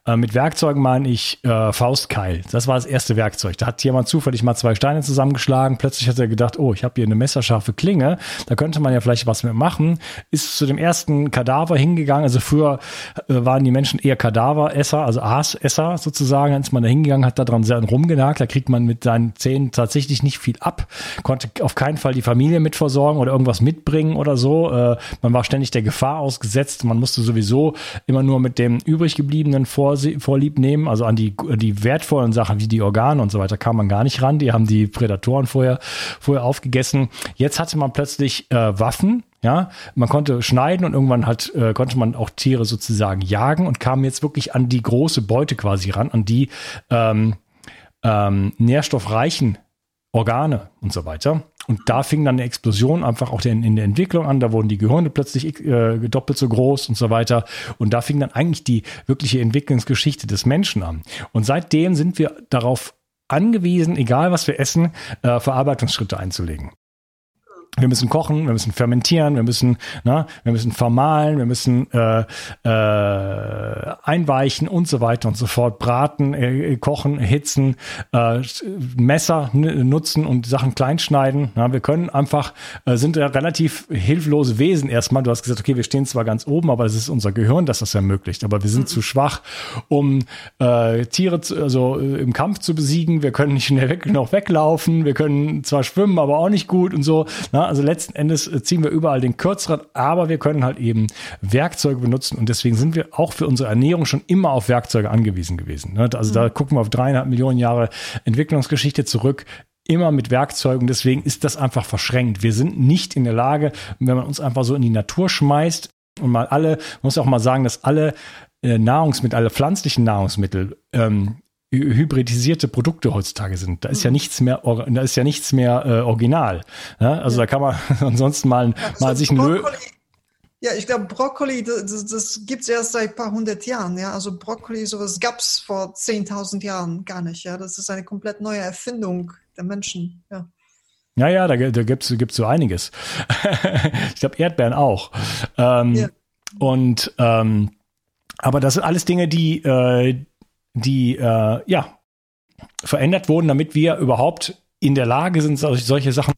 Äh, mit Werkzeugen meine ich äh, Faustkeil. Das war das erste Werkzeug. Da hat jemand zufällig mal zwei Steine zusammengeschlagen. Plötzlich hat er gedacht, oh, ich habe hier eine messerscharfe Klinge. Da könnte man ja vielleicht was mit machen. Ist zu dem ersten Kadaver hingegangen. Also früher äh, waren die Menschen eher Kadaveresser, also Aasesser sozusagen. Dann ist man da hingegangen, hat da dran sehr rumgenagt. Da kriegt man mit seinen Zähnen tatsächlich nicht viel ab. Konnte auf keinen Fall die Familie mit versorgen oder irgendwas mitbringen oder so. Äh, man war ständig der Gefahr ausgesetzt. Man musste sowieso immer nur mit dem übrig gebliebenen Vorlieb nehmen. Also an die, die wertvollen Sachen wie die Organe und so weiter kam man gar nicht ran. Die haben die Prädatoren vorher, vorher aufgegessen. Jetzt hatte man plötzlich äh, Waffen, ja, man konnte schneiden und irgendwann halt äh, konnte man auch Tiere sozusagen jagen und kam jetzt wirklich an die große Beute quasi ran, an die ähm, ähm, nährstoffreichen Organe und so weiter. Und da fing dann eine Explosion einfach auch in, in der Entwicklung an. Da wurden die Gehirne plötzlich äh, doppelt so groß und so weiter. Und da fing dann eigentlich die wirkliche Entwicklungsgeschichte des Menschen an. Und seitdem sind wir darauf angewiesen, egal was wir essen, äh, Verarbeitungsschritte einzulegen wir müssen kochen, wir müssen fermentieren, wir müssen, na, wir müssen vermahlen, wir müssen äh, äh, einweichen und so weiter und so fort, braten, äh, kochen, erhitzen, äh, Messer nutzen und Sachen kleinschneiden. Na, wir können einfach, äh, sind ja relativ hilflose Wesen erstmal. Du hast gesagt, okay, wir stehen zwar ganz oben, aber es ist unser Gehirn, das das ermöglicht. Aber wir sind mhm. zu schwach, um äh, Tiere zu, also äh, im Kampf zu besiegen. Wir können nicht schnell weg, noch weglaufen. Wir können zwar schwimmen, aber auch nicht gut und so. Na, also letzten Endes äh, ziehen wir überall den Kürzeren, aber wir können halt eben Werkzeuge benutzen und deswegen sind wir auch für unsere Ernährung schon immer auf Werkzeuge angewiesen gewesen. Ne? Also da mhm. gucken wir auf dreieinhalb Millionen Jahre Entwicklungsgeschichte zurück immer mit Werkzeugen. Deswegen ist das einfach verschränkt. Wir sind nicht in der Lage, wenn man uns einfach so in die Natur schmeißt und mal alle, man muss auch mal sagen, dass alle äh, Nahrungsmittel, alle pflanzlichen Nahrungsmittel ähm, hybridisierte Produkte heutzutage sind. Da ist ja mhm. nichts mehr, da ist ja nichts mehr äh, original. Ja? Also ja. da kann man ansonsten mal, ja, mal sich ein
ja, ich glaube, Brokkoli, das, das gibt es erst seit ein paar hundert Jahren. Ja, also Brokkoli, sowas gab es vor 10.000 Jahren gar nicht. Ja, das ist eine komplett neue Erfindung der Menschen. Ja.
Ja, ja, da, da gibt es so einiges. ich glaube, Erdbeeren auch. Ähm, ja. Und ähm, aber das sind alles Dinge, die, äh, die äh, ja verändert wurden, damit wir überhaupt in der Lage sind, solche Sachen,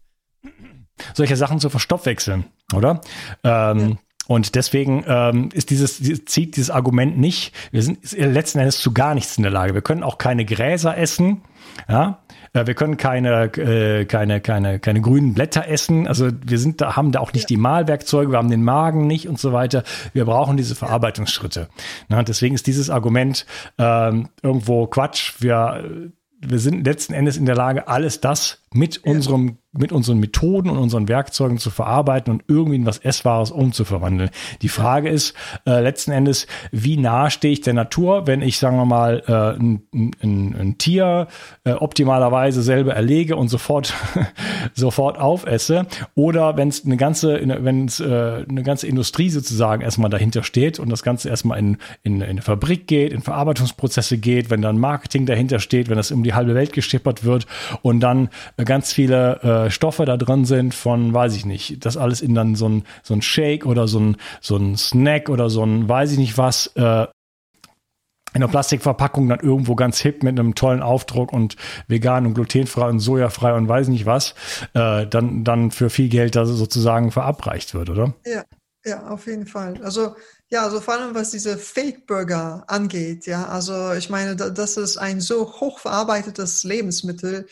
solche Sachen zu verstoffwechseln, oder? Ähm, ja. Und deswegen ähm, ist dieses, zieht dieses Argument nicht. Wir sind letzten Endes zu gar nichts in der Lage. Wir können auch keine Gräser essen. Ja, wir können keine, äh, keine, keine, keine grünen Blätter essen. Also wir sind da, haben da auch nicht ja. die Mahlwerkzeuge, wir haben den Magen nicht und so weiter. Wir brauchen diese Verarbeitungsschritte. Na, deswegen ist dieses Argument ähm, irgendwo Quatsch. Wir, wir sind letzten Endes in der Lage, alles das mit ja. unserem mit unseren Methoden und unseren Werkzeugen zu verarbeiten und irgendwie in was Essbares umzuverwandeln. Die Frage ist äh, letzten Endes, wie nah stehe ich der Natur, wenn ich, sagen wir mal, äh, ein, ein, ein Tier äh, optimalerweise selber erlege und sofort, sofort aufesse oder wenn es eine ganze, wenn es äh, eine ganze Industrie sozusagen erstmal dahinter steht und das Ganze erstmal in, in, in eine Fabrik geht, in Verarbeitungsprozesse geht, wenn dann Marketing dahinter steht, wenn das um die halbe Welt geschippert wird und dann äh, ganz viele äh, Stoffe da drin sind von, weiß ich nicht, das alles in dann so ein, so ein Shake oder so ein, so ein Snack oder so ein, weiß ich nicht was, äh, in der Plastikverpackung dann irgendwo ganz hip mit einem tollen Aufdruck und vegan und glutenfrei und sojafrei und weiß nicht was, äh, dann, dann für viel Geld da sozusagen verabreicht wird, oder?
Ja. Ja, auf jeden Fall. Also ja, also vor allem was diese Fake Burger angeht, ja, also ich meine, das ist ein so hochverarbeitetes Lebensmittel.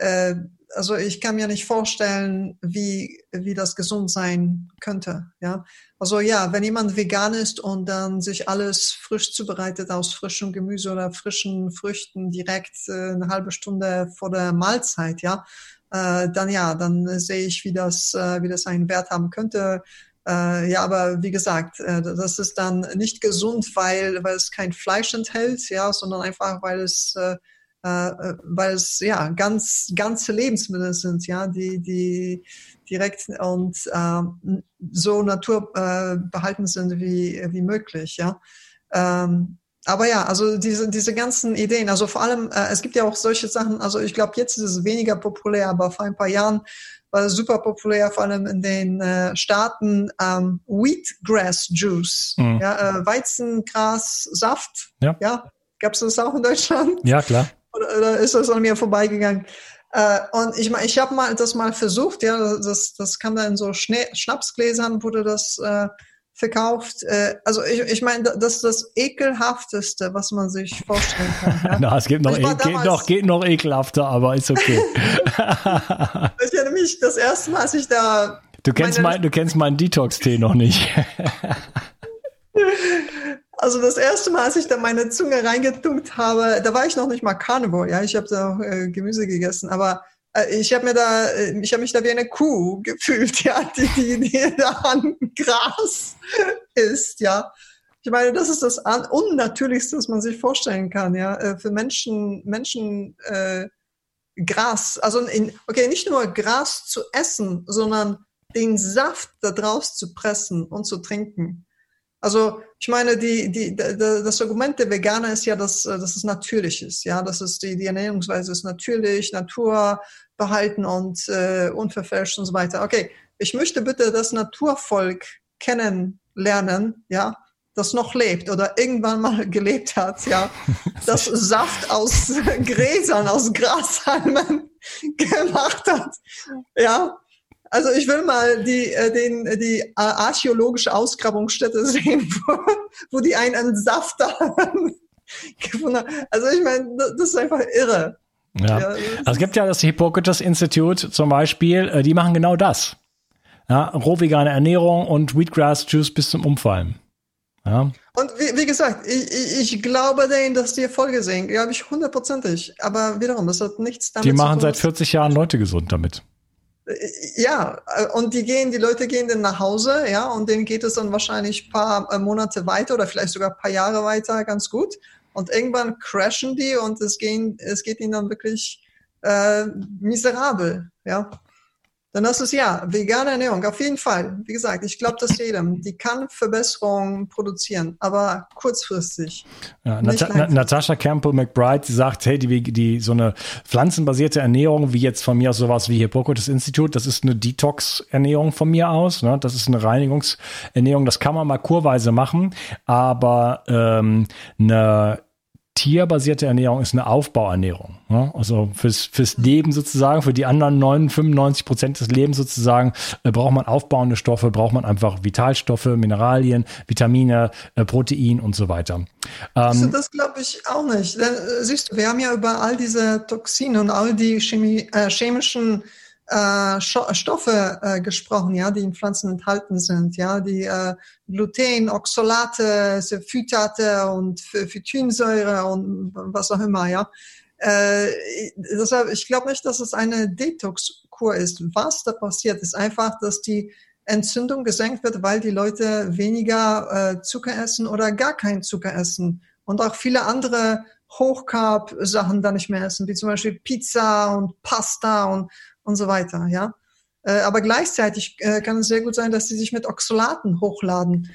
Äh, also ich kann mir nicht vorstellen, wie, wie das gesund sein könnte. Ja, also ja, wenn jemand vegan ist und dann sich alles frisch zubereitet aus frischem Gemüse oder frischen Früchten direkt äh, eine halbe Stunde vor der Mahlzeit, ja, äh, dann ja, dann sehe ich, wie das, äh, wie das einen Wert haben könnte. Äh, ja, aber wie gesagt, äh, das ist dann nicht gesund, weil, weil es kein Fleisch enthält, ja, sondern einfach, weil es weil es ja ganz ganze Lebensmittel sind, ja, die die direkt und äh, so naturbehalten äh, sind wie wie möglich, ja. Ähm, aber ja, also diese diese ganzen Ideen, also vor allem äh, es gibt ja auch solche Sachen. Also ich glaube jetzt ist es weniger populär, aber vor ein paar Jahren war es super populär, vor allem in den äh, Staaten ähm, Wheatgrass Juice, mhm. ja, äh, Weizengras Saft, ja, ja. Gab es das auch in Deutschland?
Ja, klar.
Oder, ist das an mir vorbeigegangen? Äh, und ich meine, ich habe mal das mal versucht, ja, das, das kam da in so Schne Schnapsgläsern, wurde das äh, verkauft. Äh, also ich, ich meine, das ist das ekelhafteste, was man sich vorstellen kann. Ja?
Na, es gibt noch, e damals, geht noch, geht noch ekelhafter, aber ist okay.
ich erinnere mich, das erste Mal, als ich da
Du kennst, mein, du kennst meinen Detox-Tee noch nicht.
Also das erste Mal, als ich da meine Zunge reingetunkt habe, da war ich noch nicht mal Carnivore, ja, ich habe da auch äh, Gemüse gegessen, aber äh, ich habe mir da, äh, ich habe mich da wie eine Kuh gefühlt, ja, die, die, die da an Gras ist, ja. Ich meine, das ist das Unnatürlichste, was man sich vorstellen kann, ja, äh, für Menschen, Menschen äh, Gras, also in, okay, nicht nur Gras zu essen, sondern den Saft da draus zu pressen und zu trinken. Also ich meine, die, die, das Argument der Veganer ist ja, dass, dass es natürlich ist. Ja, dass es die, die Ernährungsweise ist natürlich, Natur behalten und äh, unverfälscht und so weiter. Okay, ich möchte bitte das Naturvolk kennenlernen, ja, das noch lebt oder irgendwann mal gelebt hat, ja, das Saft aus Gräsern, aus Grashalmen gemacht hat, ja, also ich will mal die, äh, den, die archäologische Ausgrabungsstätte sehen, wo, wo die einen Saft haben. Also ich meine, das ist einfach irre.
Ja. ja also es gibt ja das Hippokrates Institute zum Beispiel, äh, die machen genau das. Ja, rohvegane Ernährung und Wheatgrass Juice bis zum Umfallen. Ja.
Und wie, wie gesagt, ich, ich, ich, glaube denen, dass die Erfolge sehen. Glaube ich hundertprozentig. Aber wiederum, das hat nichts
damit zu tun. Die machen seit 40 Jahren Leute gesund damit.
Ja, äh, und die gehen, die Leute gehen dann nach Hause, ja, und denen geht es dann wahrscheinlich ein paar äh, Monate weiter oder vielleicht sogar ein paar Jahre weiter ganz gut. Und irgendwann crashen die und es, gehen, es geht ihnen dann wirklich äh, miserabel, ja. Dann das ist ja vegane Ernährung, auf jeden Fall. Wie gesagt, ich glaube das jedem. Die kann Verbesserungen produzieren, aber kurzfristig.
Ja, Nat Natascha Campbell McBride, die sagt, hey, die, die, so eine pflanzenbasierte Ernährung, wie jetzt von mir aus sowas wie Hippokrates Institut, das ist eine Detox-Ernährung von mir aus. Ne? Das ist eine Reinigungsernährung, das kann man mal kurweise machen, aber ähm, eine tierbasierte Ernährung ist eine Aufbauernährung. Ne? Also fürs, fürs Leben sozusagen, für die anderen 99 Prozent des Lebens sozusagen, äh, braucht man aufbauende Stoffe, braucht man einfach Vitalstoffe, Mineralien, Vitamine, äh, Protein und so weiter. Ähm,
also das glaube ich auch nicht. Denn, äh, siehst du, wir haben ja über all diese Toxine und all die Chemie, äh, chemischen äh, Stoffe äh, gesprochen, ja, die in Pflanzen enthalten sind, ja, die äh, Gluten, Oxalate, Phytate und Phytinsäure und was auch immer, ja. Äh, deshalb, ich glaube nicht, dass es eine Detox-Kur ist. Was da passiert, ist einfach, dass die Entzündung gesenkt wird, weil die Leute weniger äh, Zucker essen oder gar keinen Zucker essen und auch viele andere Hochcarb-Sachen da nicht mehr essen, wie zum Beispiel Pizza und Pasta und und so weiter, ja. Äh, aber gleichzeitig äh, kann es sehr gut sein, dass sie sich mit Oxalaten hochladen.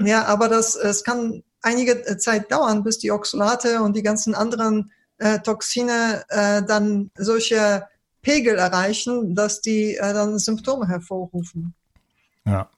Ja, aber das, es kann einige äh, Zeit dauern, bis die Oxalate und die ganzen anderen äh, Toxine äh, dann solche Pegel erreichen, dass die äh, dann Symptome hervorrufen.
Ja.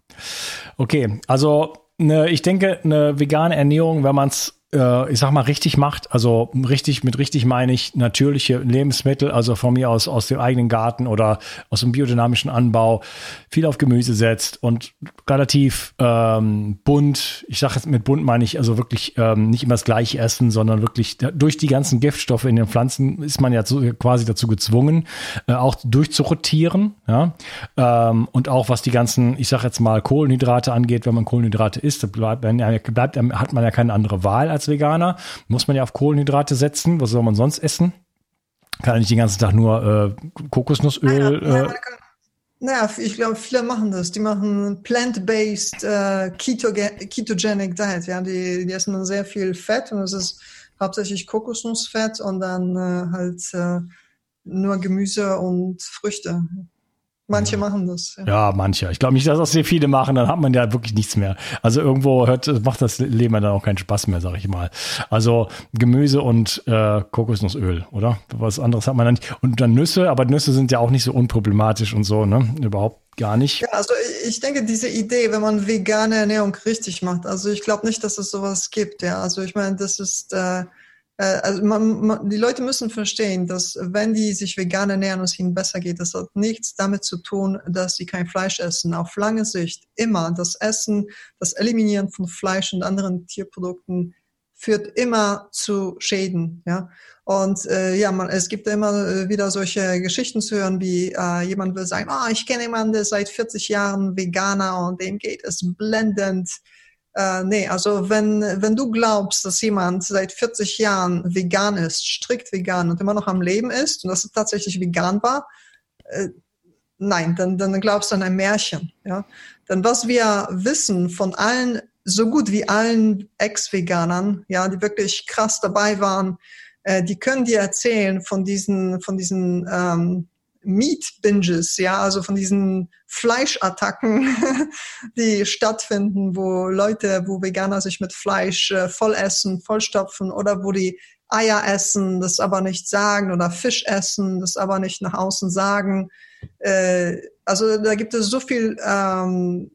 Okay, also ne, ich denke, eine vegane Ernährung, wenn man es ich sag mal, richtig macht, also richtig, mit richtig meine ich natürliche Lebensmittel, also von mir aus aus dem eigenen Garten oder aus dem biodynamischen Anbau, viel auf Gemüse setzt und relativ ähm, bunt, ich sage jetzt mit bunt meine ich also wirklich ähm, nicht immer das gleiche essen, sondern wirklich durch die ganzen Giftstoffe in den Pflanzen ist man ja zu, quasi dazu gezwungen, äh, auch durchzurotieren, ja, ähm, und auch was die ganzen, ich sage jetzt mal Kohlenhydrate angeht, wenn man Kohlenhydrate isst, bleibt, bleibt, hat man ja keine andere Wahl als Veganer, muss man ja auf Kohlenhydrate setzen. Was soll man sonst essen? Kann ja nicht den ganzen Tag nur äh, Kokosnussöl. Naja, äh,
naja, ich glaube, viele machen das. Die machen plant-based äh, ketogenic Diet. Ja, die, die essen dann sehr viel Fett und es ist hauptsächlich Kokosnussfett und dann äh, halt äh, nur Gemüse und Früchte. Manche machen das.
Ja, ja manche. Ich glaube nicht, dass das sehr viele machen, dann hat man ja wirklich nichts mehr. Also irgendwo hört, macht das Leben dann auch keinen Spaß mehr, sag ich mal. Also Gemüse und äh, Kokosnussöl, oder? Was anderes hat man dann nicht. Und dann Nüsse, aber Nüsse sind ja auch nicht so unproblematisch und so, ne? Überhaupt gar nicht.
Ja, also ich denke, diese Idee, wenn man vegane Ernährung richtig macht, also ich glaube nicht, dass es sowas gibt, ja. Also ich meine, das ist äh, also man, man, die Leute müssen verstehen, dass wenn die sich vegan ernähren und es ihnen besser geht, das hat nichts damit zu tun, dass sie kein Fleisch essen. Auf lange Sicht immer das Essen, das Eliminieren von Fleisch und anderen Tierprodukten führt immer zu Schäden. Ja? Und äh, ja, man, es gibt immer äh, wieder solche Geschichten zu hören, wie äh, jemand will sagen, oh, ich kenne jemanden, der seit 40 Jahren Veganer und dem geht es blendend äh, nee, also wenn, wenn du glaubst, dass jemand seit 40 Jahren vegan ist, strikt vegan und immer noch am Leben ist und dass es tatsächlich vegan war, äh, nein, dann, dann glaubst du an ein Märchen. Ja? Denn was wir wissen von allen, so gut wie allen Ex-Veganern, ja, die wirklich krass dabei waren, äh, die können dir erzählen von diesen, von diesen ähm, Meat Binges, ja, also von diesen Fleischattacken, die stattfinden, wo Leute, wo Veganer sich mit Fleisch äh, voll essen, vollstopfen oder wo die Eier essen, das aber nicht sagen oder Fisch essen, das aber nicht nach außen sagen. Äh, also da gibt es so viel, ähm,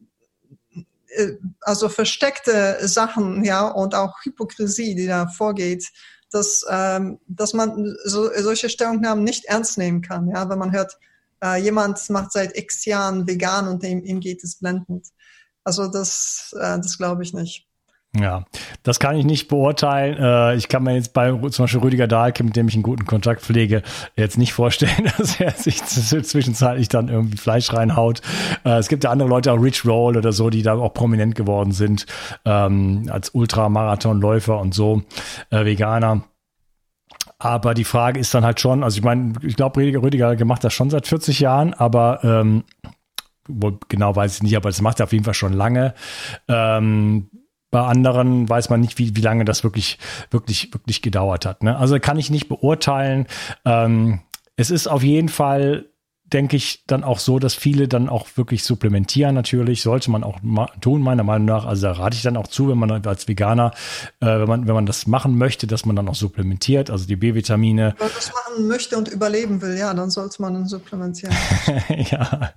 äh, also versteckte Sachen, ja, und auch Hypokrisie, die da vorgeht dass, ähm, dass man so, solche Stellungnahmen nicht ernst nehmen kann. Ja? Wenn man hört, äh, jemand macht seit x Jahren vegan und ihm, ihm geht es blendend. Also das, äh, das glaube ich nicht.
Ja, das kann ich nicht beurteilen. Äh, ich kann mir jetzt bei zum Beispiel Rüdiger Dahlke, mit dem ich einen guten Kontakt pflege, jetzt nicht vorstellen, dass er sich zwischenzeitlich dann irgendwie Fleisch reinhaut. Äh, es gibt ja andere Leute, auch Rich Roll oder so, die da auch prominent geworden sind, ähm, als Ultramarathonläufer und so, äh, Veganer. Aber die Frage ist dann halt schon, also ich meine, ich glaube, Rüdiger, Rüdiger macht das schon seit 40 Jahren, aber ähm, genau weiß ich nicht, aber das macht er auf jeden Fall schon lange. Ähm, bei anderen weiß man nicht, wie, wie lange das wirklich, wirklich, wirklich gedauert hat. Ne? Also kann ich nicht beurteilen. Ähm, es ist auf jeden Fall denke ich, dann auch so, dass viele dann auch wirklich supplementieren natürlich. Sollte man auch tun, meiner Meinung nach. Also da rate ich dann auch zu, wenn man als Veganer, äh, wenn, man, wenn man das machen möchte, dass man dann auch supplementiert, also die B-Vitamine.
Wenn man das machen möchte und überleben will, ja, dann sollte man dann supplementieren.
ja.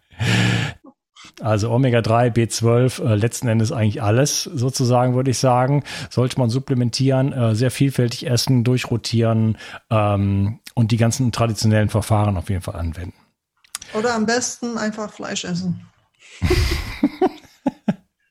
Also Omega-3, B12, äh, letzten Endes eigentlich alles sozusagen, würde ich sagen. Sollte man supplementieren, äh, sehr vielfältig essen, durchrotieren ähm, und die ganzen traditionellen Verfahren auf jeden Fall anwenden.
Oder am besten einfach Fleisch essen.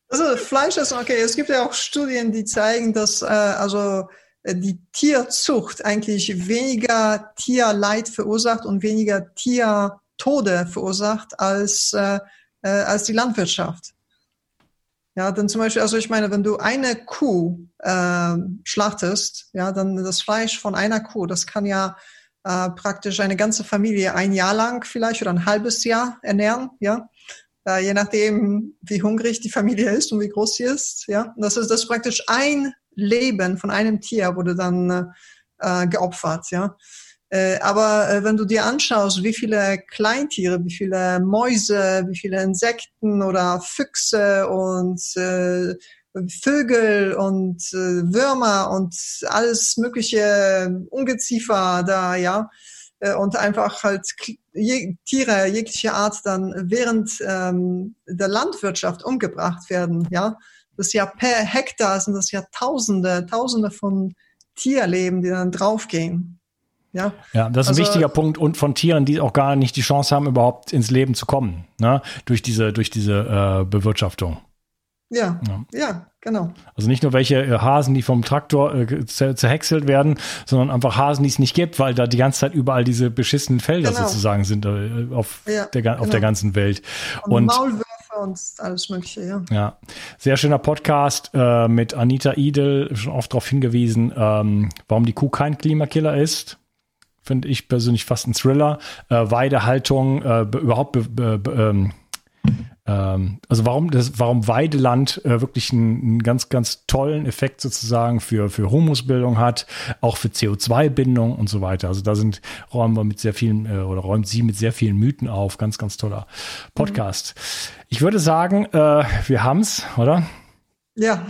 also Fleisch essen, okay, es gibt ja auch Studien, die zeigen, dass äh, also die Tierzucht eigentlich weniger Tierleid verursacht und weniger Tiertode verursacht als äh, äh, als die Landwirtschaft. Ja, denn zum Beispiel, also ich meine, wenn du eine Kuh äh, schlachtest, ja, dann das Fleisch von einer Kuh, das kann ja äh, praktisch eine ganze Familie ein Jahr lang vielleicht oder ein halbes Jahr ernähren, ja. Äh, je nachdem, wie hungrig die Familie ist und wie groß sie ist, ja. Und das ist das ist praktisch ein Leben von einem Tier wurde dann äh, geopfert, ja. Äh, aber äh, wenn du dir anschaust, wie viele Kleintiere, wie viele Mäuse, wie viele Insekten oder Füchse und äh, Vögel und äh, Würmer und alles mögliche Ungeziefer da, ja, äh, und einfach halt je, Tiere jeglicher Art dann während ähm, der Landwirtschaft umgebracht werden, ja, das ist ja per Hektar sind das ja Tausende, Tausende von Tierleben, die dann draufgehen. Ja,
ja das ist also, ein wichtiger Punkt und von Tieren, die auch gar nicht die Chance haben, überhaupt ins Leben zu kommen, ne? durch diese, durch diese äh, Bewirtschaftung.
Ja, ja, ja, genau.
Also nicht nur welche äh, Hasen, die vom Traktor äh, zerhäckselt werden, sondern einfach Hasen, die es nicht gibt, weil da die ganze Zeit überall diese beschissenen Felder genau. sozusagen sind äh, auf, ja, der, genau. auf der ganzen Welt.
Und, und Maulwürfe und alles Mögliche, ja.
Ja, sehr schöner Podcast äh, mit Anita Idel, schon oft darauf hingewiesen, ähm, warum die Kuh kein Klimakiller ist finde ich persönlich fast ein Thriller. Äh, Weidehaltung, äh, überhaupt be, be, ähm, ähm, also warum das, warum Weideland äh, wirklich einen, einen, ganz, ganz tollen Effekt sozusagen für, für Humusbildung hat, auch für CO2-Bindung und so weiter. Also da sind, räumen wir mit sehr vielen, äh, oder räumt sie mit sehr vielen Mythen auf. Ganz, ganz toller Podcast. Mhm. Ich würde sagen, äh, wir haben's, oder?
Ja.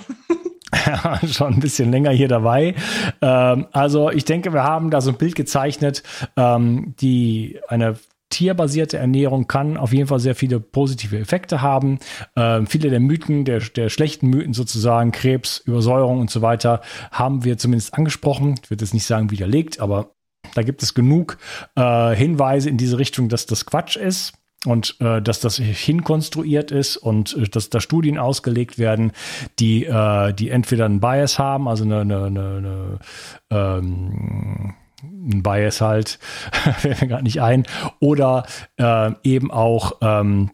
schon ein bisschen länger hier dabei. Ähm, also ich denke, wir haben da so ein Bild gezeichnet, ähm, die eine tierbasierte Ernährung kann auf jeden Fall sehr viele positive Effekte haben. Ähm, viele der Mythen, der, der schlechten Mythen sozusagen, Krebs, Übersäuerung und so weiter, haben wir zumindest angesprochen. Ich würde jetzt nicht sagen widerlegt, aber da gibt es genug äh, Hinweise in diese Richtung, dass das Quatsch ist und äh, dass das hinkonstruiert ist und äh, dass da Studien ausgelegt werden, die, äh, die entweder einen Bias haben, also eine, eine, eine, eine ähm, ein Bias halt, fällt mir gerade nicht ein, oder äh, eben auch ähm,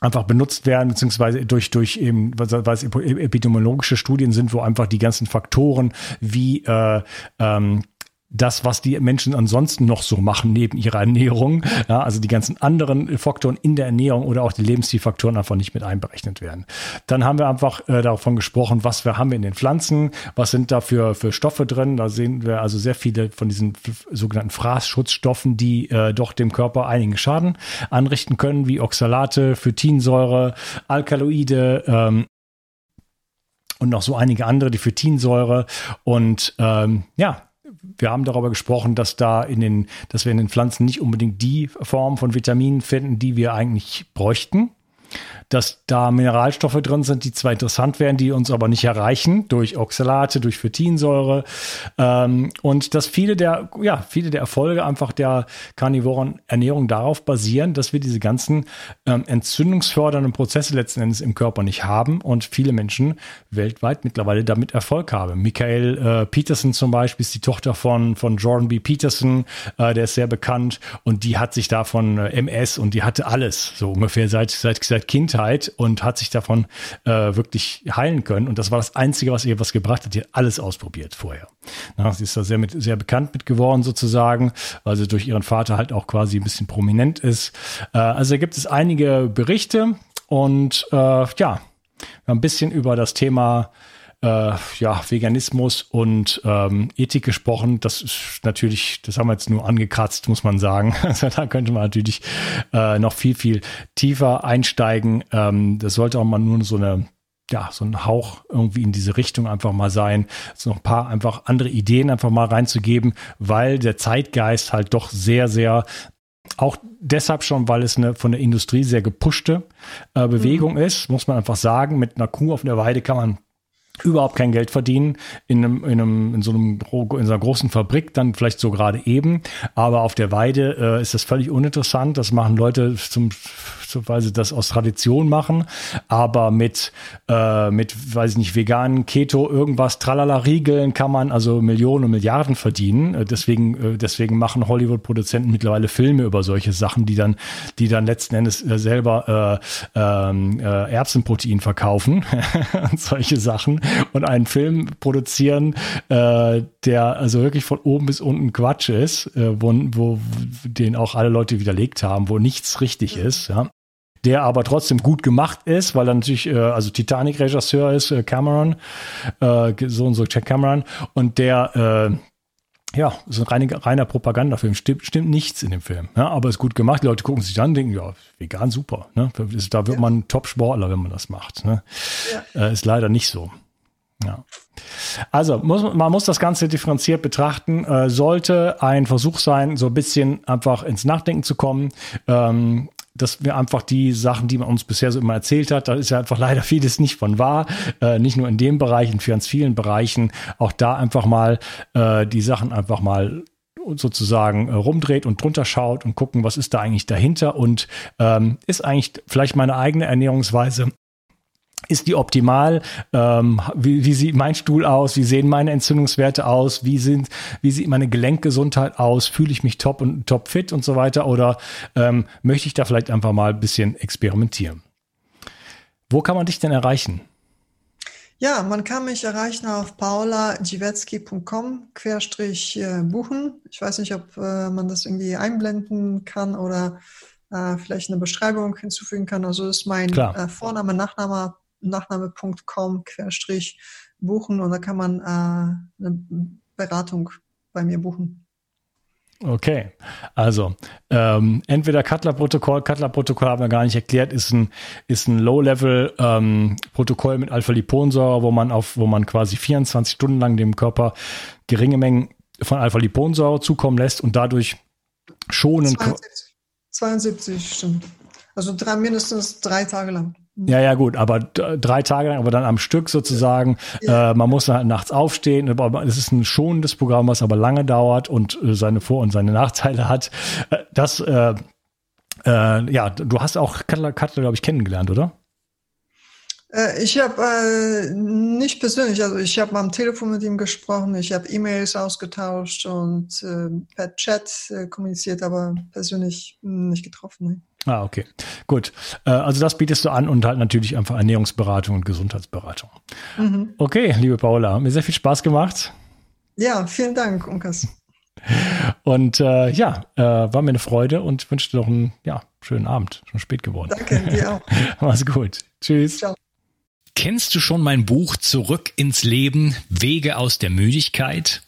einfach benutzt werden, beziehungsweise durch, durch eben, es epidemiologische Studien sind, wo einfach die ganzen Faktoren wie äh, ähm, das, was die Menschen ansonsten noch so machen neben ihrer Ernährung, ja, also die ganzen anderen Faktoren in der Ernährung oder auch die Lebensstilfaktoren einfach nicht mit einberechnet werden. Dann haben wir einfach äh, davon gesprochen, was wir haben in den Pflanzen, was sind da für, für Stoffe drin. Da sehen wir also sehr viele von diesen sogenannten Fraßschutzstoffen, die äh, doch dem Körper einigen Schaden anrichten können, wie Oxalate, Phytinsäure, Alkaloide, ähm, und noch so einige andere, die Phytinsäure. Und ähm, ja, wir haben darüber gesprochen, dass da in den, dass wir in den Pflanzen nicht unbedingt die Form von Vitaminen finden, die wir eigentlich bräuchten dass da Mineralstoffe drin sind, die zwar interessant wären, die uns aber nicht erreichen durch Oxalate, durch Phytinsäure ähm, und dass viele der, ja, viele der Erfolge einfach der karnivoren Ernährung darauf basieren, dass wir diese ganzen ähm, entzündungsfördernden Prozesse letzten Endes im Körper nicht haben und viele Menschen weltweit mittlerweile damit Erfolg haben. Michael äh, Peterson zum Beispiel ist die Tochter von, von Jordan B. Peterson, äh, der ist sehr bekannt und die hat sich davon äh, MS und die hatte alles, so ungefähr seit, seit, seit Kindheit und hat sich davon äh, wirklich heilen können. Und das war das Einzige, was ihr was gebracht hat. Die hat alles ausprobiert vorher. Na, sie ist da sehr, mit, sehr bekannt mit geworden sozusagen, weil sie durch ihren Vater halt auch quasi ein bisschen prominent ist. Äh, also da gibt es einige Berichte und äh, ja, ein bisschen über das Thema äh, ja, Veganismus und ähm, Ethik gesprochen. Das ist natürlich, das haben wir jetzt nur angekratzt, muss man sagen. Also da könnte man natürlich äh, noch viel, viel tiefer einsteigen. Ähm, das sollte auch mal nur so eine ja, so ein Hauch irgendwie in diese Richtung einfach mal sein, so ein paar einfach andere Ideen einfach mal reinzugeben, weil der Zeitgeist halt doch sehr, sehr auch deshalb schon, weil es eine von der Industrie sehr gepushte äh, Bewegung mhm. ist, muss man einfach sagen. Mit einer Kuh auf der Weide kann man überhaupt kein Geld verdienen in einem, in einem, in so einem, in so einer großen Fabrik, dann vielleicht so gerade eben. Aber auf der Weide äh, ist das völlig uninteressant. Das machen Leute zum, weil sie das aus Tradition machen. Aber mit, äh, mit, weiß ich nicht, veganen Keto, irgendwas, tralala Riegeln kann man also Millionen und Milliarden verdienen. Äh, deswegen, äh, deswegen machen Hollywood-Produzenten mittlerweile Filme über solche Sachen, die dann, die dann letzten Endes äh, selber äh, ähm, äh, Erbsenprotein verkaufen und solche Sachen und einen Film produzieren, äh, der also wirklich von oben bis unten Quatsch ist, äh, wo, wo den auch alle Leute widerlegt haben, wo nichts richtig ist, ja der aber trotzdem gut gemacht ist, weil er natürlich, äh, also Titanic-Regisseur ist, äh, Cameron, äh, so und so Jack Cameron, und der, äh, ja, ist ein reiner, reiner Propagandafilm. Stimmt, stimmt nichts in dem Film. Ja, aber ist gut gemacht. Die Leute gucken sich dann denken, ja, vegan super. Ne? Da wird ja. man Top-Sportler, wenn man das macht. Ne? Ja. Äh, ist leider nicht so. Ja. Also muss, man muss das Ganze differenziert betrachten. Äh, sollte ein Versuch sein, so ein bisschen einfach ins Nachdenken zu kommen. Ähm, dass wir einfach die Sachen, die man uns bisher so immer erzählt hat, da ist ja einfach leider vieles nicht von wahr. Äh, nicht nur in dem Bereich, in ganz vielen Bereichen. Auch da einfach mal äh, die Sachen einfach mal sozusagen äh, rumdreht und drunter schaut und gucken, was ist da eigentlich dahinter und ähm, ist eigentlich vielleicht meine eigene Ernährungsweise ist die optimal? Ähm, wie, wie, sieht mein Stuhl aus? Wie sehen meine Entzündungswerte aus? Wie sind, wie sieht meine Gelenkgesundheit aus? Fühle ich mich top und top fit und so weiter? Oder ähm, möchte ich da vielleicht einfach mal ein bisschen experimentieren? Wo kann man dich denn erreichen?
Ja, man kann mich erreichen auf pauladziewecki.com querstrich äh, buchen. Ich weiß nicht, ob äh, man das irgendwie einblenden kann oder äh, vielleicht eine Beschreibung hinzufügen kann. Also ist mein äh, Vorname, Nachname nachname.com querstrich buchen und da kann man äh, eine Beratung bei mir buchen.
Okay, also ähm, entweder Cutler-Protokoll, Cutler-Protokoll haben wir gar nicht erklärt, ist ein, ist ein Low-Level-Protokoll ähm, mit Alpha-Liponsäure, wo man auf, wo man quasi 24 Stunden lang dem Körper geringe Mengen von Alpha-Liponsäure zukommen lässt und dadurch schonen.
72, 72 stimmt. Also drei, mindestens drei Tage lang.
Ja, ja, gut, aber drei Tage lang, aber dann am Stück sozusagen. Ja. Äh, man muss halt nachts aufstehen. Es ist ein schonendes Programm, was aber lange dauert und äh, seine Vor- und seine Nachteile hat. Äh, das, äh, äh, ja, du hast auch Cutler, Cutler glaube ich, kennengelernt, oder?
Ich habe nicht persönlich, also ich habe am Telefon mit ihm gesprochen, ich habe E-Mails ausgetauscht und per Chat kommuniziert, aber persönlich nicht getroffen.
Ah, okay. Gut. Äh, also das bietest du an und halt natürlich einfach Ernährungsberatung und Gesundheitsberatung. Mhm. Okay, liebe Paula, mir sehr viel Spaß gemacht.
Ja, vielen Dank, Unkas.
Und äh, ja, äh, war mir eine Freude und wünsche dir noch einen ja, schönen Abend. Schon spät geworden.
Danke, dir auch.
Mach's gut. Tschüss. Ciao. Kennst du schon mein Buch Zurück ins Leben, Wege aus der Müdigkeit?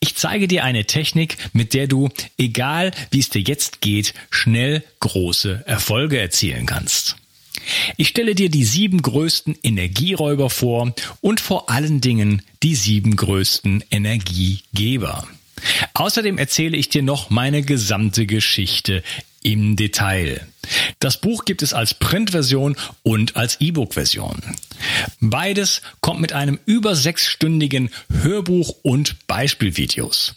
Ich zeige dir eine Technik, mit der du, egal wie es dir jetzt geht, schnell große Erfolge erzielen kannst. Ich stelle dir die sieben größten Energieräuber vor und vor allen Dingen die sieben größten Energiegeber. Außerdem erzähle ich dir noch meine gesamte Geschichte im Detail. Das Buch gibt es als Printversion und als E-Book-Version. Beides kommt mit einem über sechsstündigen Hörbuch und Beispielvideos.